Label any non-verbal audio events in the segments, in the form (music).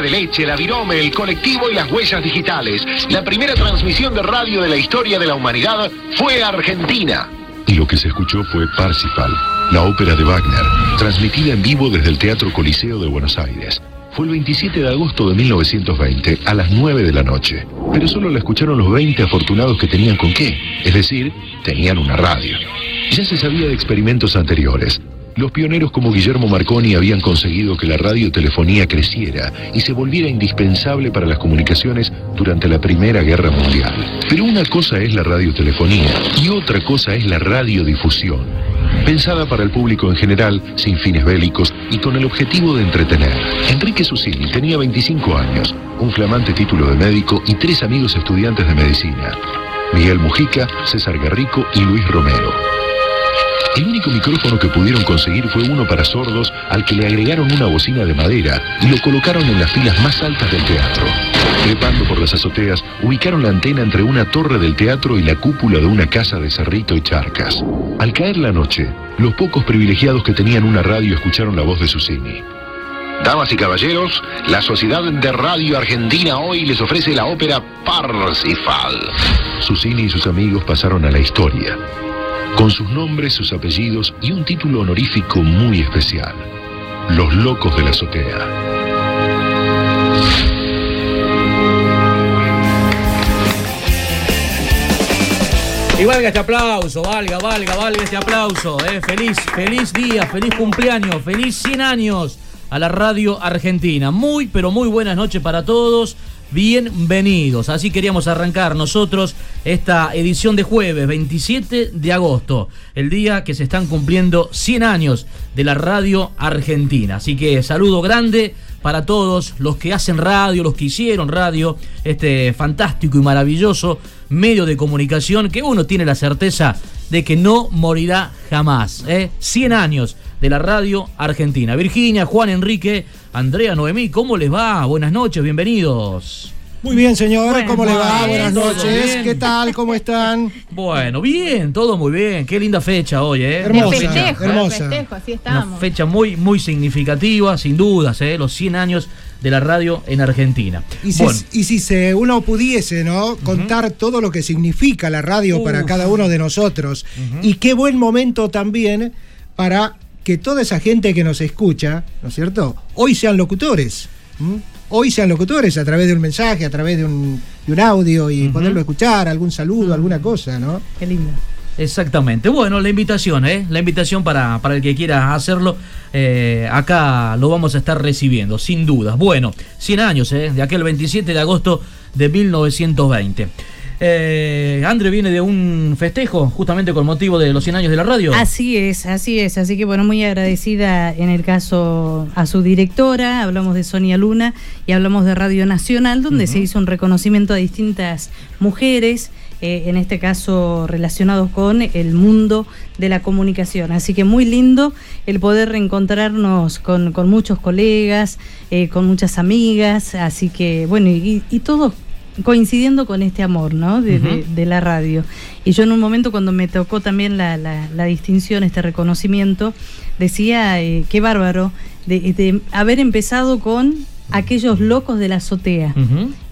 De leche, la virome, el colectivo y las huellas digitales, la primera transmisión de radio de la historia de la humanidad fue Argentina. Y lo que se escuchó fue Parsifal, la ópera de Wagner, transmitida en vivo desde el Teatro Coliseo de Buenos Aires. Fue el 27 de agosto de 1920 a las 9 de la noche, pero solo la escucharon los 20 afortunados que tenían con qué, es decir, tenían una radio. Ya se sabía de experimentos anteriores. Los pioneros como Guillermo Marconi habían conseguido que la radiotelefonía creciera y se volviera indispensable para las comunicaciones durante la Primera Guerra Mundial. Pero una cosa es la radiotelefonía y otra cosa es la radiodifusión. Pensada para el público en general, sin fines bélicos y con el objetivo de entretener. Enrique Susini tenía 25 años, un flamante título de médico y tres amigos estudiantes de medicina. Miguel Mujica, César Garrico y Luis Romero. El único micrófono que pudieron conseguir fue uno para sordos al que le agregaron una bocina de madera y lo colocaron en las filas más altas del teatro. Trepando por las azoteas, ubicaron la antena entre una torre del teatro y la cúpula de una casa de Cerrito y Charcas. Al caer la noche, los pocos privilegiados que tenían una radio escucharon la voz de Susini. Damas y caballeros, la Sociedad de Radio Argentina hoy les ofrece la ópera Parsifal. Susini y sus amigos pasaron a la historia, con sus nombres, sus apellidos y un título honorífico muy especial. Los Locos de la Azotea. Y valga este aplauso, valga, valga, valga este aplauso. eh. Feliz, feliz día, feliz cumpleaños, feliz 100 años a la radio argentina. Muy, pero muy buenas noches para todos. Bienvenidos. Así queríamos arrancar nosotros esta edición de jueves 27 de agosto, el día que se están cumpliendo 100 años de la radio argentina. Así que saludo grande para todos los que hacen radio, los que hicieron radio, este fantástico y maravilloso medio de comunicación que uno tiene la certeza de que no morirá jamás. ¿eh? 100 años de la radio argentina. Virginia, Juan Enrique, Andrea Noemí, ¿cómo les va? Buenas noches, bienvenidos. Muy bien, señor. Bueno, ¿Cómo le va? bien, Buenas noches. bien. ¿Qué tal? ¿Cómo están? (laughs) Bueno, bien, todo muy bien. Qué linda fecha hoy, ¿eh? Hermosa, festejo, hermosa. festejo, así Una fecha muy, muy significativa, sin dudas, ¿eh? los 100 años de la radio en Argentina. Y si, Bueno, y si se, uno pudiese, ¿no? Contar todo lo que significa la radio para cada uno de nosotros. Y qué buen momento también para que toda esa gente que nos escucha, ¿no es cierto? Hoy sean locutores. Hoy sean locutores a través de un mensaje, a través de un, de un audio y poderlo escuchar, algún saludo, alguna cosa, ¿no? Qué lindo. Exactamente. Bueno, la invitación, ¿eh? La invitación para, para el que quiera hacerlo, eh, acá lo vamos a estar recibiendo, sin dudas. Bueno, 100 años, ¿eh? De aquel 27 de agosto de 1920. Eh, André viene de un festejo, justamente con motivo de los 100 años de la radio. Así es, así es. Así que bueno, muy agradecida en el caso a su directora, hablamos de Sonia Luna y hablamos de Radio Nacional, donde se hizo un reconocimiento a distintas mujeres, eh, en este caso relacionados con el mundo de la comunicación. Así que muy lindo el poder reencontrarnos con, con muchos colegas, eh, con muchas amigas, así que bueno, y, y todos coincidiendo con este amor, ¿no? De, de- Ujú. de la radio. Y yo en un momento cuando me tocó también la, la- la distinción, este reconocimiento, decía, eh, qué bárbaro, de, de haber empezado con aquellos locos de la azotea.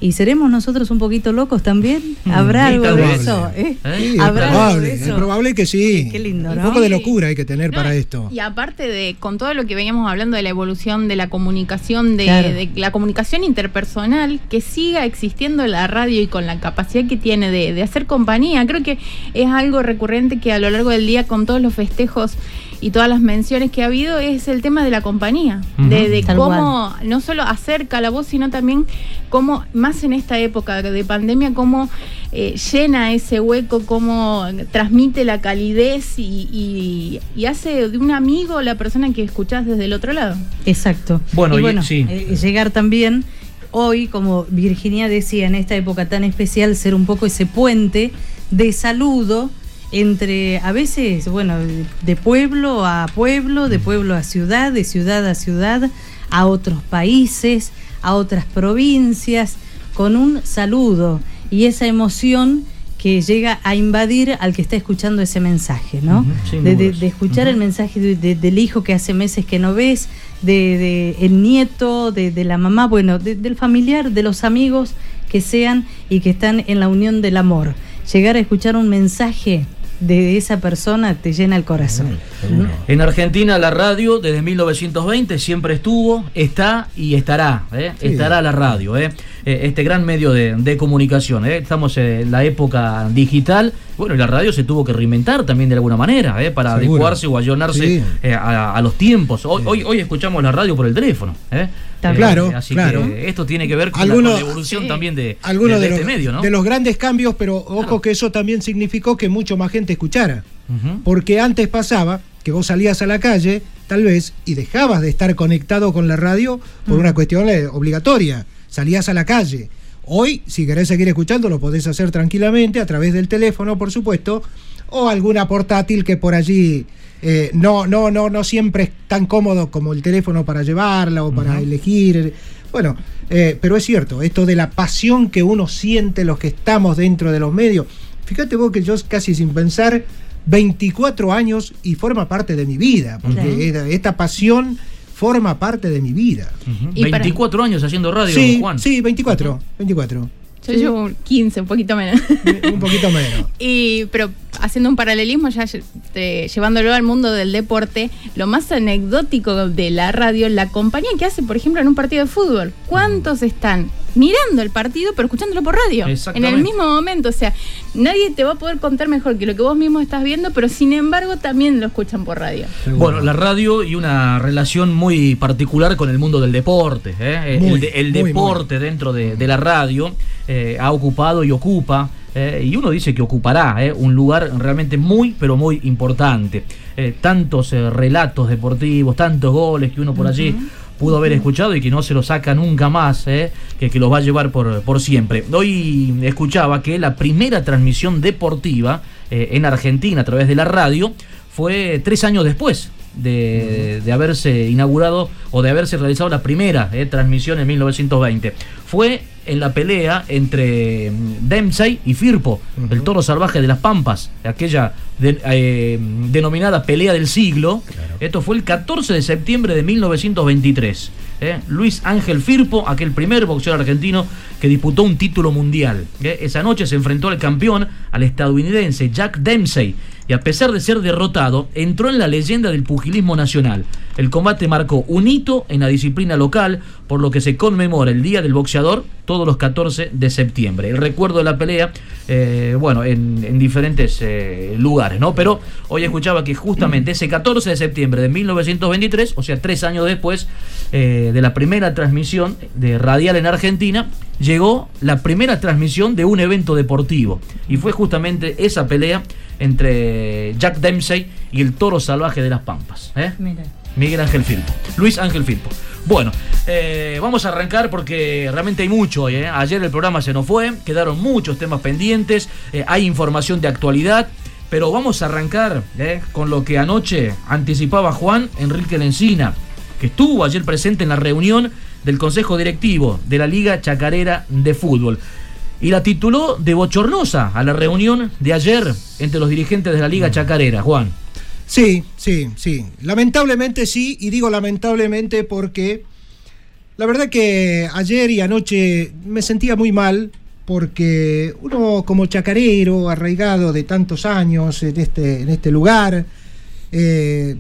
¿Y seremos nosotros un poquito locos también? Mm, ¿Habrá sí, algo de eso? ¿eh? ¿Eh? Es ¿Habrá algo es probable que sí. Qué lindo, Un ¿no? poco de locura hay que tener No, para esto. Y aparte de, con todo lo que veníamos hablando de la evolución de la comunicación, de, Claro. de la comunicación interpersonal, que siga existiendo la radio y con la capacidad que tiene de, de hacer compañía, creo que es algo recurrente que a lo largo del día, con todos los festejos y todas las menciones que ha habido, es el tema de la compañía, Ujú. de, cómo no solo acerca la voz, sino también cómo, más en esta época de pandemia, cómo eh, llena ese hueco, cómo transmite la calidez y, y- y hace de un amigo la persona que escuchás desde el otro lado. Exacto. Bueno, y y- bueno, sí. eh, llegar también hoy, como Virginia decía, en esta época tan especial, ser un poco ese puente de saludo entre, a veces, bueno, de pueblo a pueblo, de pueblo a ciudad, de ciudad a ciudad, a otros países, a otras provincias, con un saludo y esa emoción que llega a invadir al que está escuchando ese mensaje, ¿no? De, de- de escuchar el mensaje de- de- del hijo que hace meses que no ves, de, el nieto, de, de la mamá, bueno, de- del familiar, de los amigos que sean y que están en la unión del amor. Llegar a escuchar un mensaje de esa persona te llena el corazón. En Argentina la radio desde 1920 siempre estuvo, está y estará. ¿eh? Sí. Estará la radio, ¿eh? Eh, este gran medio de, de comunicación. ¿eh? Estamos en la época digital. Bueno, y la radio se tuvo que reinventar también de alguna manera ¿eh? para Seguro. adecuarse o ayornarse Sí. eh, a, a los tiempos. Hoy, hoy, hoy escuchamos la radio por el teléfono. ¿eh? Claro, así claro. que esto tiene que ver con, la, Algunos- con la evolución Sí. también de, Algunos de- de, de los, este medio, ¿no? de los grandes cambios, pero ojo Claro. que eso también significó que mucho más gente escuchara. Porque antes pasaba que vos salías a la calle, tal vez, y dejabas de estar conectado con la radio por una cuestión obligatoria. Salías a la calle. Hoy, si querés seguir escuchando, lo podés hacer tranquilamente a través del teléfono, por supuesto, o alguna portátil que por allí eh, no, no, no, no siempre es tan cómodo como el teléfono para llevarla o para elegir. Bueno, eh, pero es cierto, esto de la pasión que uno siente los que estamos dentro de los medios. Fíjate vos que yo casi sin pensar 24 años y forma parte de mi vida, porque Claro. esta, esta pasión forma parte de mi vida. Ujú. Y para- 24 años haciendo radio, Sí, Juan. sí, 24, 24. Yo llevo 15, un poquito menos. Un poquito menos. (laughs) Y, pero haciendo un paralelismo, ya eh, llevándolo al mundo del deporte, lo más anecdótico de la radio, la compañía que hace, por ejemplo, en un partido de fútbol. ¿Cuántos están mirando el partido pero escuchándolo por radio? En el mismo momento, o sea, nadie te va a poder contar mejor que lo que vos mismo estás viendo, pero sin embargo también lo escuchan por radio. Bueno, la radio y una relación muy particular con el mundo del deporte. ¿eh? Muy, el de- el muy, deporte dentro de, de la radio eh, ha ocupado y ocupa, eh, y uno dice que ocupará eh, un lugar realmente muy, pero muy importante. Eh, tantos eh, relatos deportivos, tantos goles que uno por allí pudo haber escuchado y que no se lo saca nunca más, eh, que, que los va a llevar por, por siempre. Hoy escuchaba que la primera transmisión deportiva eh, en Argentina a través de la radio fue tres años después de, de haberse inaugurado o de haberse realizado la primera eh, transmisión en 1920. Fue en la pelea entre mm, Dempsey y Firpo, el toro salvaje de las Pampas, aquella de- eh, denominada pelea del siglo. Esto fue el 14 de septiembre de 1923. eh. Luis Ángel Firpo, aquel primer boxeador argentino que disputó un título mundial. Esa noche se enfrentó al campeón, al estadounidense Jack Dempsey, y a pesar de ser derrotado, entró en la leyenda del pugilismo nacional. El combate marcó un hito en la disciplina local, por lo que se conmemora el Día del Boxeador todos los 14 de septiembre. El recuerdo de la pelea, eh, bueno, en, en diferentes eh, lugares, ¿no? Pero hoy escuchaba que justamente ese 14 de septiembre de 1923, o sea, tres años después eh, de la primera transmisión de radial en Argentina, llegó la primera transmisión de un evento deportivo. Y fue justamente esa pelea entre Jack Dempsey y el toro salvaje de las Pampas. ¿eh? Mira. Miguel Ángel Firpo. Luis Ángel Firpo. Bueno, eh, vamos a arrancar porque realmente hay mucho hoy. ¿eh? Ayer el programa se nos fue, quedaron muchos temas pendientes, eh, hay información de actualidad, pero vamos a arrancar ¿eh? con lo que anoche anticipaba Juan Enrique Lencina, que estuvo ayer presente en la reunión del Consejo Directivo de la Liga Chacarera de Fútbol. Y la tituló de bochornosa a la reunión de ayer entre los dirigentes de la Liga Chacarera, Juan. Sí, sí, sí. Lamentablemente sí, y digo lamentablemente porque La verdad que ayer y anoche me sentía muy mal porque uno como chacarero, arraigado de tantos años en este, en este lugar, eh,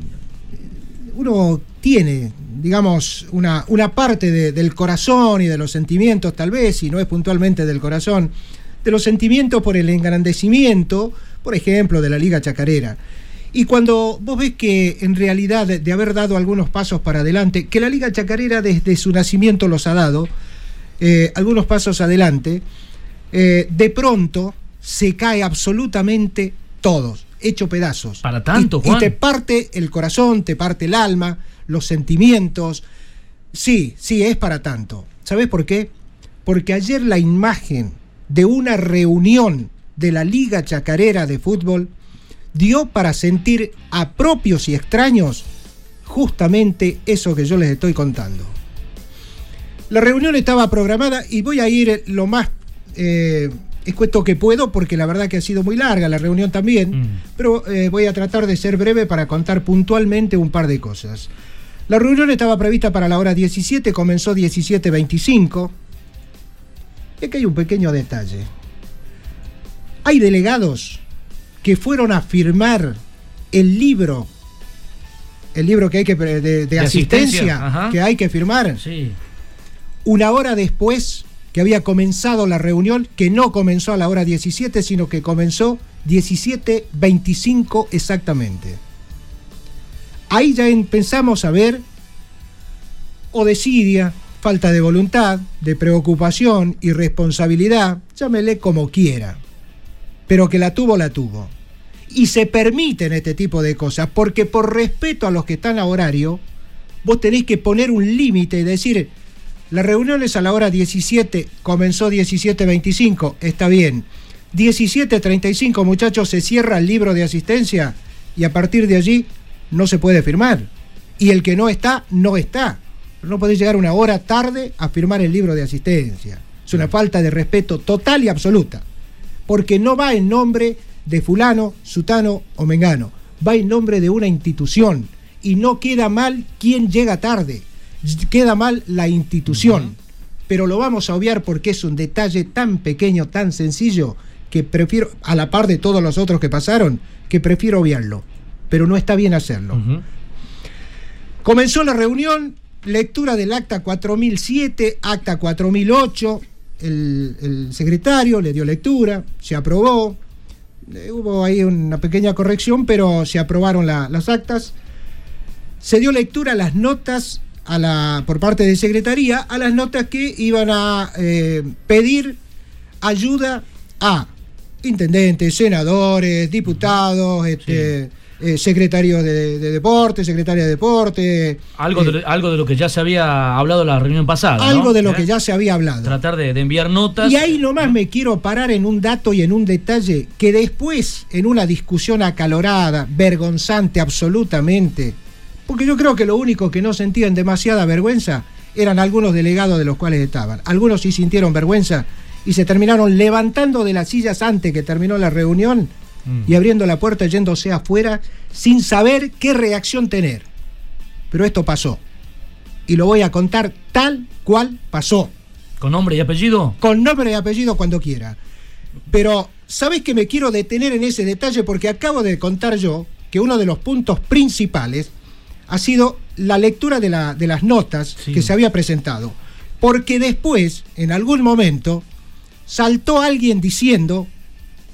uno tiene, digamos, una, una parte de- del corazón y de los sentimientos, tal vez, si no es puntualmente del corazón, de los sentimientos por el engrandecimiento, por ejemplo, de la Liga Chacarera. Y cuando vos ves que en realidad de, haber dado algunos pasos para adelante, que la Liga Chacarera desde su nacimiento los ha dado, eh, algunos pasos adelante, eh, de pronto se cae absolutamente todos, hecho pedazos. Para tanto, Y- y Juan. te parte el corazón, te parte el alma, los sentimientos. Sí, sí, es para tanto. ¿Sabes por qué? Porque ayer la imagen de una reunión de la Liga Chacarera de Fútbol dio para sentir a propios y extraños justamente eso que yo les estoy contando. La reunión estaba programada y voy a ir lo más eh, escueto que puedo porque la verdad que ha sido muy larga la reunión también, Mm. pero eh, voy a tratar de ser breve para contar puntualmente un par de cosas. La reunión estaba prevista para la hora 17, comenzó 17.25. Y aquí hay un pequeño detalle. Hay delegados que fueron a firmar el libro, el libro que hay que de, de De asistencia, asistencia, que hay que firmar, Sí. una hora después que había comenzado la reunión, que no comenzó a la hora 17, sino que comenzó 17.25 exactamente. Ahí ya empezamos a ver o desidia, falta de voluntad, de preocupación, irresponsabilidad, llámele como quiera, pero que la tuvo, la tuvo. Y se permiten este tipo de cosas, porque por respeto a los que están a horario, vos tenés que poner un límite y decir, la reunión es a la hora 17, comenzó 17.25, está bien. 17.35, muchachos, se cierra el libro de asistencia y a partir de allí no se puede firmar. Y el que no está, no está. No podés llegar una hora tarde a firmar el libro de asistencia. Es una falta de respeto total y absoluta. Porque no va en nombre de fulano, sutano o mengano. Va en nombre de una institución. Y no queda mal quien llega tarde. Queda mal la institución. Pero lo vamos a obviar porque es un detalle tan pequeño, tan sencillo, que prefiero, a la par de todos los otros que pasaron, que prefiero obviarlo. Pero no está bien hacerlo. Comenzó la reunión, lectura del acta 4007, acta 4008, el, el secretario le dio lectura, se aprobó, eh, hubo ahí una pequeña corrección, pero se aprobaron la- las actas, se dio lectura a las notas a la, por parte de Secretaría, a las notas que iban a eh, pedir ayuda a intendentes, senadores, diputados, este, eh, secretarios de, de deporte, secretaria de deporte, Algo, eh, de, algo de lo que ya se había hablado en la reunión pasada. ¿no? algo de lo ¿Eh? que ya se había hablado. Tratar de, de enviar notas. Y ahí nomás me quiero parar en un dato y en un detalle que después, en una discusión acalorada, vergonzante absolutamente, porque yo creo que lo único que no sentían demasiada vergüenza eran algunos delegados de los cuales estaban. Algunos sí sintieron vergüenza y se terminaron levantando de las sillas antes que terminó la reunión Mm. y abriendo la puerta yéndose afuera sin saber qué reacción tener. Pero esto pasó. Y lo voy a contar tal cual pasó ¿Con nombre y apellido? con nombre y apellido cuando quiera. Pero, ¿sabes que me quiero detener en ese detalle? Porque acabo de contar yo que uno de los puntos principales ha sido la lectura de, la- de las notas Sí. que se había presentado. Porque después, en algún momento, saltó alguien diciendo,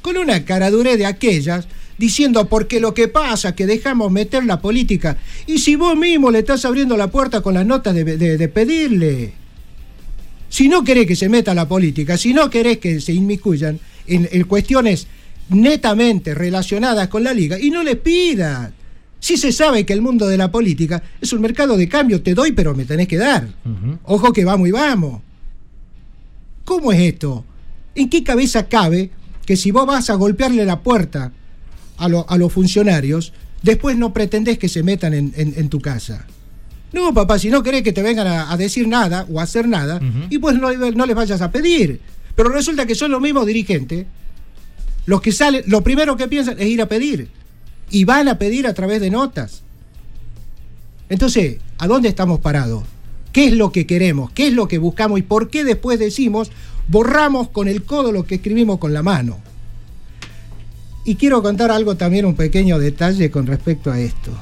con una caradurez de aquellas, diciendo, porque lo que pasa es que dejamos meter la política. Y si vos mismo le estás abriendo la puerta con las notas de, de- de pedirle. Si no querés que se meta la política, si no querés que se inmiscuyan en, en cuestiones netamente relacionadas con la liga, y no les pidas. Si se sabe que el mundo de la política es un mercado de cambio, te doy, pero me tenés que dar. Ojo que vamos y vamos. ¿Cómo es esto? ¿En qué cabeza cabe que si vos vas a golpearle la puerta a, lo- a los funcionarios, después no pretendés que se metan en, en- en tu casa? No, papá, si no querés que te vengan a, a decir nada o a hacer nada, y pues no, no les vayas a pedir. Pero resulta que son los mismos dirigentes los que salen, lo primero que piensan es ir a pedir. Y van a pedir a través de notas. Entonces, ¿a dónde estamos parados? ¿Qué qué es lo que queremos, qué es lo que buscamos y por qué después decimos, borramos con el codo lo que escribimos con la mano. Y quiero contar algo también, un pequeño detalle con respecto a esto.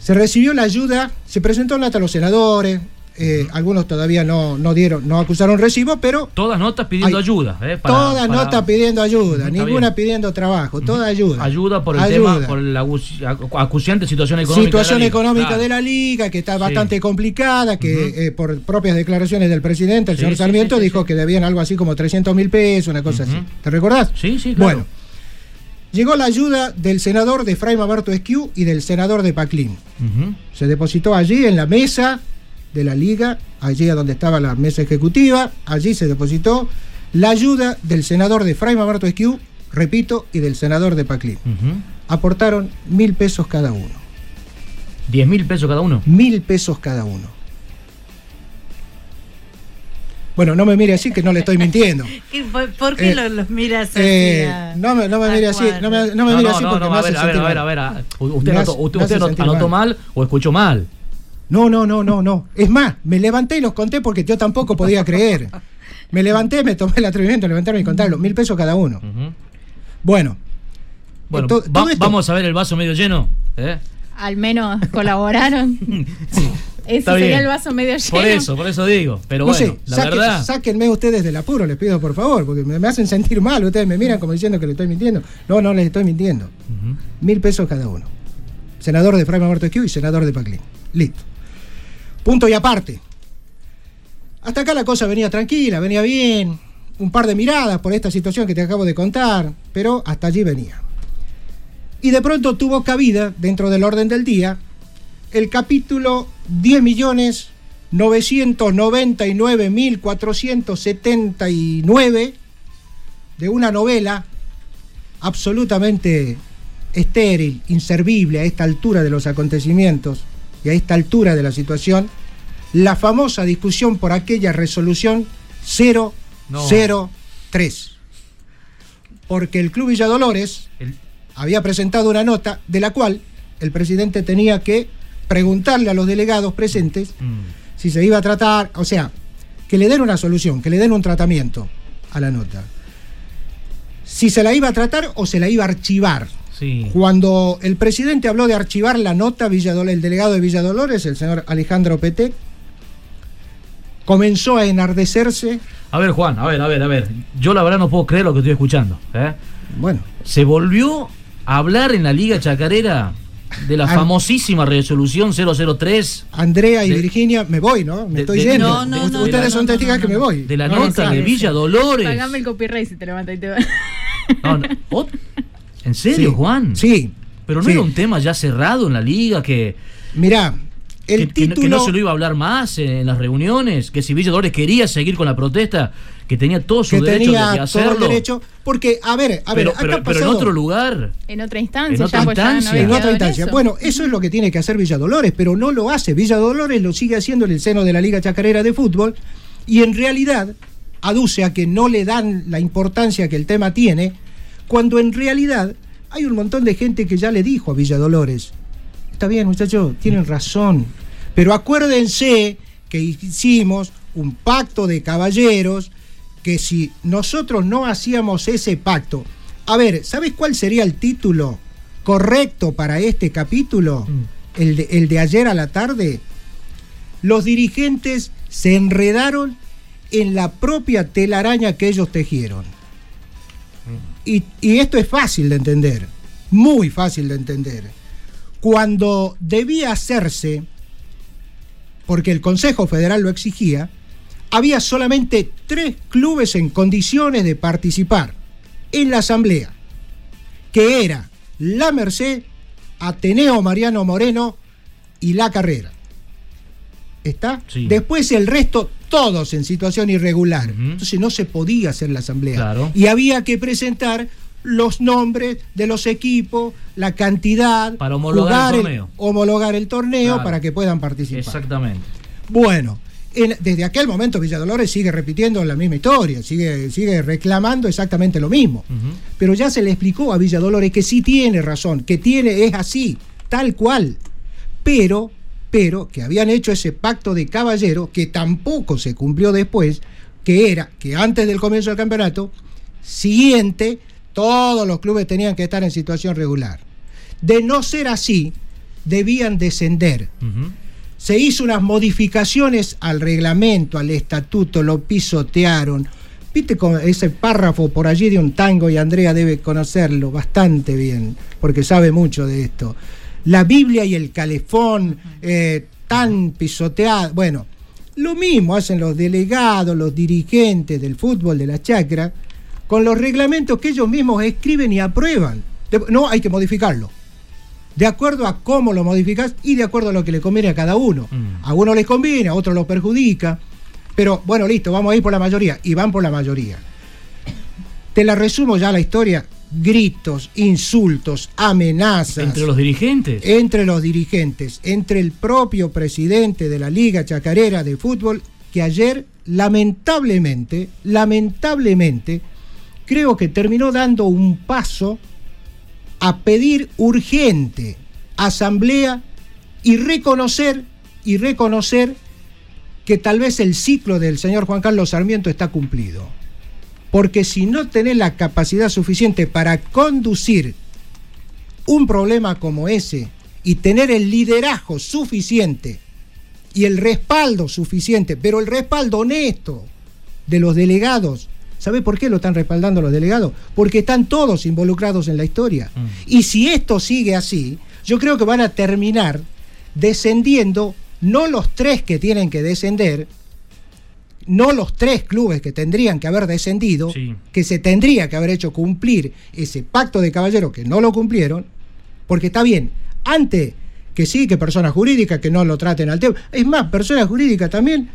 Se recibió la ayuda, se presentó ante los senadores, eh, algunos todavía no, no dieron, no acusaron recibo, pero. Todas notas pidiendo Hay- ayuda. eh, para- todas para- notas pidiendo ayuda, Está ninguna bien. pidiendo trabajo, toda ayuda. Ayuda por el Ayuda. tema, por la acu- acu- acuciante situación económica. situación de la liga. económica Claro. de la liga, que está Sí. bastante complicada, que eh, por propias declaraciones del presidente, el Sí, señor sí, Sarmiento, dijo que debían algo así como 300 mil pesos, una cosa así. ¿Te recordás? Sí, sí, claro. Bueno, llegó la ayuda del senador de Efraín Alberto Esquiú y del senador de Paclín. Se depositó allí en la mesa de la liga, allí a donde estaba la mesa ejecutiva, allí se depositó la ayuda del senador de Efraín Alberto Esquiú, repito, y del senador de Paclín. Aportaron mil pesos cada uno. 10 mil pesos cada uno. mil pesos cada uno. Bueno, no me mire así que no le estoy mintiendo. (laughs) ¿Qué- ¿Por, qué Eh, lo- los miras así? Eh, no me, no me mire así, no me, no me No, mire no, así no, porque no, me a hace ver, a ver, sentir a ver, mal. a ver, a- Usted, Me anotó, hace- usted, anotó- mal. mal o escuchó mal. No, no, no, no, no. Es más, me levanté y los conté porque yo tampoco podía creer. Me levanté, me tomé el atrevimiento de levantarme y contarlo. Mil pesos cada uno. Bueno. Bueno, to- va- todo esto- vamos a ver el vaso medio lleno. ¿eh? Al menos colaboraron. (laughs) Ese Está sería bien. el vaso medio lleno. Por eso, por eso digo. Pero no bueno, sé, la verdad. sáquenme ustedes del apuro, les pido por favor, porque me, me hacen sentir mal. Ustedes me miran como diciendo que le estoy mintiendo. No, no les estoy mintiendo. Mil pesos cada uno. Senador de Fraima Alberto Esquiú y senador de Paclín. Listo. Punto y aparte. Hasta acá la cosa venía tranquila, venía bien. Un par de miradas por esta situación que te acabo de contar, pero hasta allí venía. Y de pronto tuvo cabida, dentro del orden del día, el capítulo 10 millones 999 mil 479 de una novela absolutamente estéril, inservible a esta altura de los acontecimientos y a esta altura de la situación, la famosa discusión por aquella resolución 003. Porque el Club Villadolores El- había presentado una nota de la cual el presidente tenía que preguntarle a los delegados presentes Mm. si se iba a tratar, o sea, que le den una solución, que le den un tratamiento a la nota. Si se la iba a tratar o se la iba a archivar. Sí. Cuando el presidente habló de archivar la nota, Villadol- el delegado de Villadolores, el señor Alejandro Pete, comenzó a enardecerse. A ver, Juan, a ver, a ver, a ver. Yo la verdad no puedo creer lo que estoy escuchando. ¿eh? Bueno, Se volvió a hablar en la Liga Chacarera de la famosísima resolución 003 Andrea y De- Virginia, me voy, ¿no? Me de- estoy de- yendo. No, no, Ust- no, Ustedes no, son no, testigos no, que me voy. de la No, nota de Villa Dolores. Pagame el copyright si te levanta y te va. ¿En serio, Sí, Juan? Sí. Pero no sí. era un tema ya cerrado en la liga que, Mirá, el que, que no- título. que no se lo iba a hablar más en las reuniones, que si Villa Dolores quería seguir con la protesta, que tenía todo su que derecho de- tenía de, todo hacerlo. el derecho. Porque, a ver, a ver, pero, acá pero- en otro lugar. En otra instancia, En otra ya, pues ya no instancia. había en quedado otra instancia. eso. Bueno, eso es lo que tiene que hacer Villa Dolores, pero no lo hace. Villa Dolores lo sigue haciendo en el seno de la Liga Chacarera de Fútbol y en realidad aduce a que no le dan la importancia que el tema tiene, cuando en realidad hay un montón de gente que ya le dijo a Villa Dolores, está bien muchachos, tienen razón, pero acuérdense que hicimos un pacto de caballeros, que si nosotros no hacíamos ese pacto, a ver, ¿sabes cuál sería el título correcto para este capítulo? El, de, el de ayer a la tarde. Los dirigentes se enredaron en la propia telaraña que ellos tejieron. Y, y esto es fácil de entender, muy fácil de entender. Cuando debía hacerse, porque el Consejo Federal lo exigía, había solamente tres clubes en condiciones de participar en la asamblea, que era La Merced, Ateneo Mariano Moreno y La Carrera. ¿Está? Sí. Después el resto, todos en situación irregular. Entonces no se podía hacer la asamblea. Claro. Y había que presentar los nombres de los equipos, la cantidad, Para homologar el torneo. homologar el torneo Claro. para que puedan participar. Exactamente. Bueno, en- desde aquel momento Villadolores sigue repitiendo la misma historia, sigue, sigue reclamando exactamente lo mismo. Pero ya se le explicó a Villadolores que sí tiene razón, que tiene, es así, tal cual. Pero pero que habían hecho ese pacto de caballero que tampoco se cumplió después, que era que antes del comienzo del campeonato siguiente todos los clubes tenían que estar en situación regular. De no ser así, debían descender. Se hizo unas modificaciones al reglamento, al estatuto, lo pisotearon. Viste con ese párrafo por allí de un tango y Andrea debe conocerlo bastante bien, porque sabe mucho de esto. La Biblia y el calefón eh, tan pisoteado. Bueno, lo mismo hacen los delegados, los dirigentes del fútbol de la chacra, con los reglamentos que ellos mismos escriben y aprueban. No, hay que modificarlo de acuerdo a cómo lo modificas y de acuerdo a lo que le conviene a cada uno. Mm. A uno les conviene, a otro lo perjudica. Pero bueno, listo, vamos a ir por la mayoría. Y van por la mayoría. Te la resumo ya la historia. Gritos, insultos, amenazas. ¿Entre los dirigentes? Entre los dirigentes. Entre el propio presidente de la Liga Chacarera de Fútbol, que ayer, lamentablemente, lamentablemente, creo que terminó dando un paso a pedir urgente asamblea y reconocer y reconocer que tal vez el ciclo del señor Juan Carlos Sarmiento está cumplido. Porque si no tenés la capacidad suficiente para conducir un problema como ese y tener el liderazgo suficiente y el respaldo suficiente, pero el respaldo honesto de los delegados ¿Sabe por qué lo están respaldando los delegados? Porque están todos involucrados en la historia. Mm. Y si esto sigue así, yo creo que van a terminar descendiendo no los tres que tienen que descender, no los tres clubes que tendrían que haber descendido, que se tendría que haber hecho cumplir ese pacto de caballeros que no lo cumplieron, porque está bien, antes que sí, que personas jurídicas que no lo traten al tema, es más, personas jurídicas también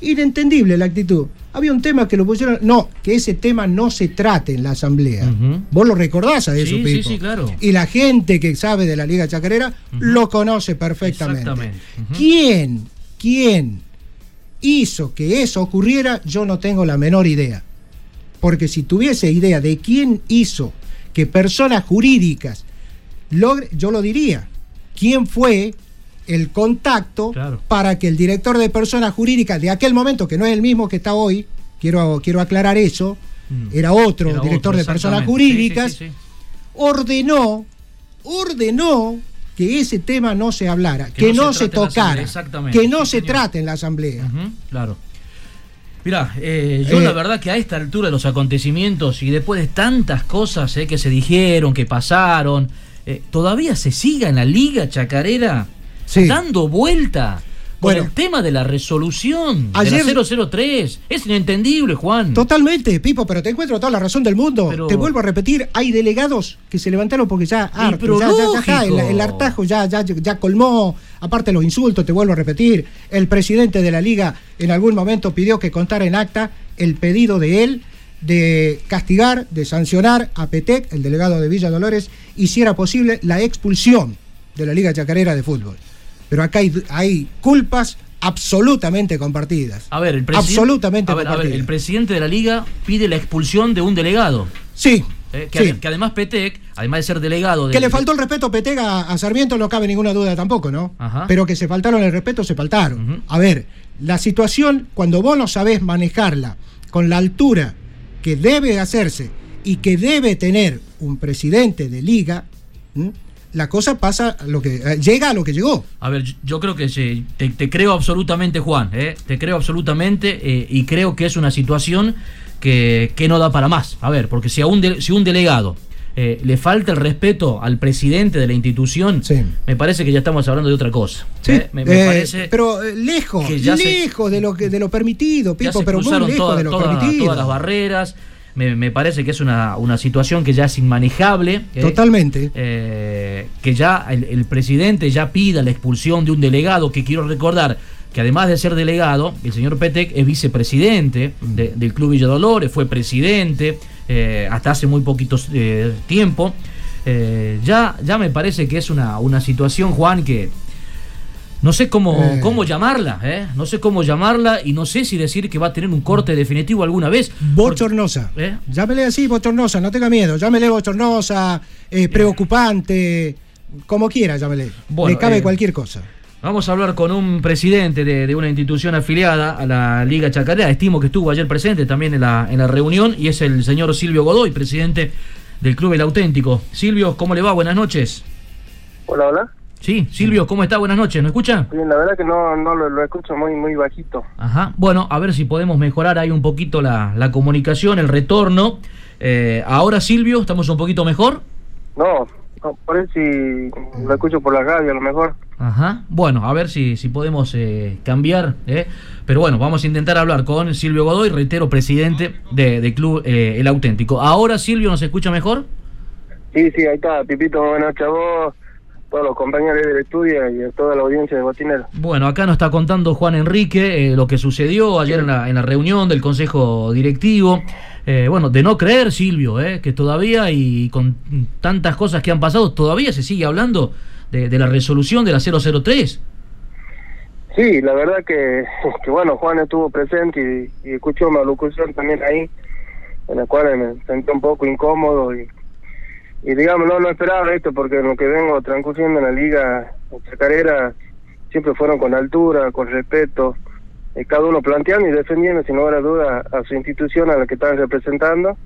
Inentendible la actitud. Había un tema que lo pusieron. No, que ese tema no se trate en la asamblea. Vos lo recordás a eso, sí, Sí, claro. Y la gente que sabe de la Liga Chacarera lo conoce perfectamente. ¿Quién, quién hizo que eso ocurriera? Yo no tengo la menor idea. Porque si tuviese idea de quién hizo que personas jurídicas logre, yo lo diría. ¿Quién fue el contacto para que el director de personas jurídicas de aquel momento, que no es el mismo que está hoy, quiero, quiero aclarar eso, mm. era otro director de personas jurídicas, ordenó, ordenó que ese tema no se hablara, que, no, se, tocara, que no se trate en la asamblea. claro. Mirá, eh, yo la eh. verdad que a esta altura de los acontecimientos y después de tantas cosas eh, que se dijeron, que pasaron, todavía se siga en la liga chacarera dando vuelta con el tema de la resolución ayer, de la 003. Es inentendible, Juan. Totalmente, Pipo, pero te encuentro toda la razón del mundo. Te vuelvo a repetir, hay delegados que se levantaron porque ya, el, hartajo ya, ya, ya colmó. Aparte los insultos, te vuelvo a repetir. El presidente de la liga en algún momento pidió que contara en acta el pedido de él de castigar, de sancionar a Petec, el delegado de Villa Dolores, y si era posible la expulsión de la Liga Chacarera de Fútbol pero acá hay, culpas absolutamente compartidas. A ver, el presidente, absolutamente el presidente de la liga pide la expulsión de un delegado. Sí. Eh, que, además Petec, además de ser delegado... que le faltó el respeto a Petec a, Sarmiento no cabe ninguna duda tampoco, ¿no? Pero que se faltaron el respeto, se faltaron. A ver, la situación, cuando vos no sabés manejarla con la altura que debe hacerse y que debe tener un presidente de liga, la cosa pasa, lo que eh, llega a lo que llegó. A ver, yo creo que sí, te, creo absolutamente, Juan, ¿eh? te creo absolutamente eh, y creo que es una situación que, no da para más. A ver, porque si a un, si un delegado le falta el respeto al presidente de la institución, me parece que ya estamos hablando de otra cosa. Me, parece pero lejos, lejos de lo que de lo permitido, Pipo, pero muy lejos de lo permitido. Todas las barreras me, parece que es una, situación que ya es inmanejable. ¿eh? Totalmente. Eh, que ya el, presidente ya pida la expulsión de un delegado, que quiero recordar que además de ser delegado, el señor Petec es vicepresidente del Club Villa Dolores, fue presidente eh, hasta hace muy poquito tiempo. ya, ya me parece que es una, una situación, Juan, que no sé cómo, eh. cómo llamarla, ¿eh? No sé cómo llamarla y no sé si decir que va a tener un corte definitivo alguna vez. Bochornosa. ¿Eh? Llámele así, bochornosa, no tenga miedo. Llámele bochornosa, eh, preocupante, como quiera, llámele. Le cabe cualquier cosa. Vamos a hablar con un presidente de, una institución afiliada a la Liga Chacarera. Estimo que estuvo ayer presente también en la, en la reunión y es el señor Silvio Godoy, presidente del Club El Auténtico. Silvio, ¿cómo le va? Buenas noches. Hola, hola. Sí, Silvio, ¿cómo está? Buenas noches, ¿me escucha? Bien, la verdad que no, no lo, escucho muy, muy bajito. Ajá, bueno, a ver si podemos mejorar ahí un poquito la, la comunicación, el retorno. Eh, ahora, Silvio, ¿estamos un poquito mejor? No, por eso si lo escucho por la radio a lo mejor. Ajá. Bueno, a ver si, si podemos eh, cambiar. Eh. Pero bueno, vamos a intentar hablar con Silvio Godoy, reitero, presidente de, Club eh, El Auténtico. Ahora, Silvio, ¿nos escucha mejor? Sí, sí, ahí está. Pipito, buenas noches a vos, todos los compañeros del estudio y a toda la audiencia de Botinero. Bueno, acá nos está contando Juan Enrique lo que sucedió ayer en, la, en la reunión del Consejo Directivo. bueno, de no creer, Silvio, que todavía y con tantas cosas que han pasado, todavía se sigue hablando de, la resolución de la 003. Sí, la verdad que, (laughs) que bueno, Juan estuvo presente y, escuchó una locución también ahí, en la cual me sentí un poco incómodo y, y digamos, no, no esperaba esto porque lo que vengo transcurriendo en la liga chacarera siempre fueron con altura, con respeto, eh, cada uno planteando y defendiendo sin lugar a duda a su institución a la que están representando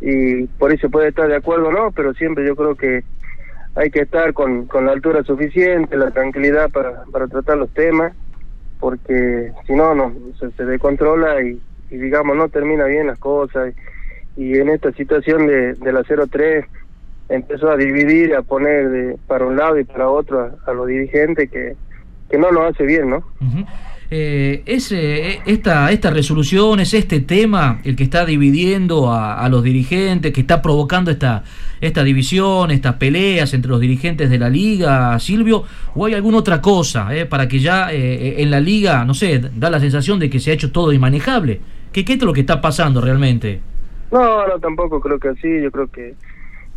y por se puede estar de acuerdo o no, pero siempre yo creo que hay que estar con, con la altura suficiente, la tranquilidad para, para tratar los temas, porque si no, no se, se descontrola y, digamos, no termina bien las cosas. Y, en esta situación de, de la 03 empezó a dividir, a poner de, para un lado y para otro a, los dirigentes que, que no lo hace bien, ¿no? Eh, ¿Es eh, esta, esta resolución, es este tema el que está dividiendo a, los dirigentes, que está provocando esta, esta división, estas peleas entre los dirigentes de la liga, Silvio? ¿O hay alguna otra cosa eh, para que ya eh, en la liga, no sé, da la sensación de que se ha hecho todo inmanejable? ¿Qué, ¿Qué es lo que está pasando realmente? No, no, tampoco creo que así, yo creo que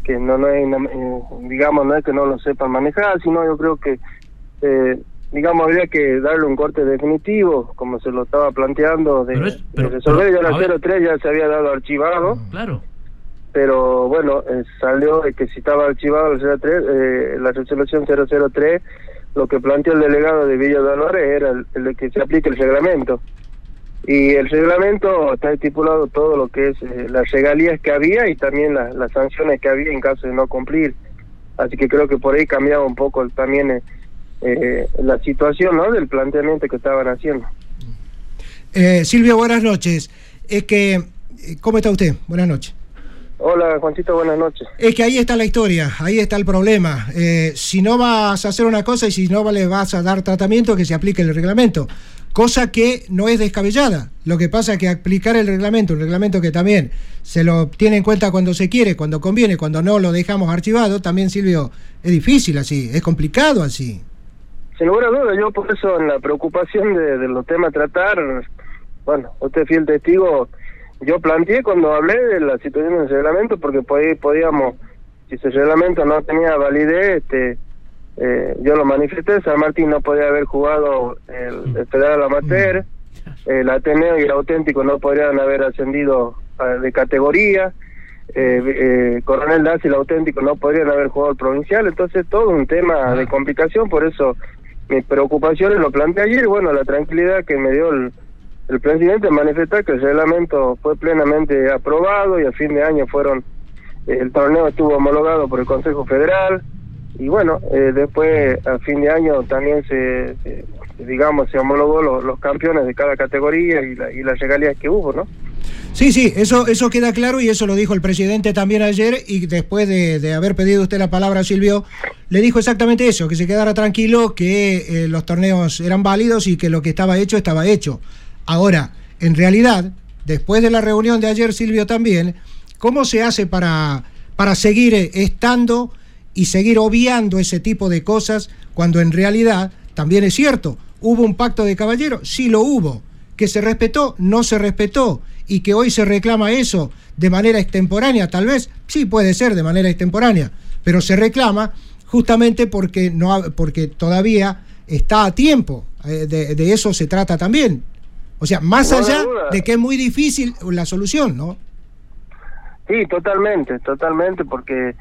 que no, no es, digamos, no es que no lo sepan manejar, sino yo creo que eh, digamos, habría que darle un corte definitivo, como se lo estaba planteando, de, resolver ya la 03 ya se había dado archivado. Mm, claro. Pero bueno, eh, salió de que si estaba archivado el 03, eh, la resolución 003, lo que planteó el delegado de Villa Dolores era el, de que se aplique el reglamento. Y el reglamento está estipulado todo lo que es eh, las regalías que había y también las sanciones que había en caso de no cumplir. Así que creo que por ahí cambiaba un poco también eh, la situación ¿no? del planteamiento que estaban haciendo. Eh, Silvio, buenas noches. Es que, eh, ¿cómo está usted? Buenas noches. Hola, Juancito, buenas noches. Es que ahí está la historia, ahí está el problema. Eh, si no vas a hacer una cosa y si no le vas a dar tratamiento, que se aplique el reglamento. Cosa que no es descabellada. Lo que pasa es que aplicar el reglamento, un reglamento que también se lo tiene en cuenta cuando se quiere, cuando conviene, cuando no lo dejamos archivado, también, Silvio, es difícil así, es complicado así. Sin lugar a duda, yo por eso en la preocupación de, los temas a tratar, bueno, usted fiel testigo, yo planteé cuando hablé de la situación del reglamento, porque podíamos, si ese reglamento no tenía validez, este, eh, yo lo manifesté, San Martín no podía haber jugado el, el Federal Amateur, el Ateneo y el Auténtico no podrían haber ascendido de categoría, eh, eh, Coronel Das y el Auténtico no podrían haber jugado el Provincial, entonces todo un tema de complicación, por eso mis preocupaciones lo planteé ayer y bueno, la tranquilidad que me dio el, el presidente manifestar que el reglamento fue plenamente aprobado y a fin de año fueron, eh, el torneo estuvo homologado por el Consejo Federal y bueno, eh, después a fin de año también se, digamos, se homologó los, campeones de cada categoría y, la, y las regalías que hubo, ¿no? Sí, sí, eso, eso queda claro y eso lo dijo el presidente también ayer y después de, haber pedido usted la palabra, Silvio, le dijo exactamente eso, que se quedara tranquilo, que eh, los torneos eran válidos y que lo que estaba hecho estaba hecho. Ahora, en realidad, después de la reunión de ayer, Silvio también, ¿cómo se hace para, para seguir eh, estando y seguir obviando ese tipo de cosas cuando en realidad también es cierto? ¿Hubo un pacto de caballero? Sí lo hubo. ¿Que se respetó? No se respetó y que hoy se reclama eso de manera extemporánea, tal vez, sí puede ser de manera extemporánea, pero se reclama justamente porque, no, porque todavía está a tiempo, eh, de, eso se trata también. O sea, más allá de que es muy difícil la solución, ¿no? Sí, totalmente, totalmente, porque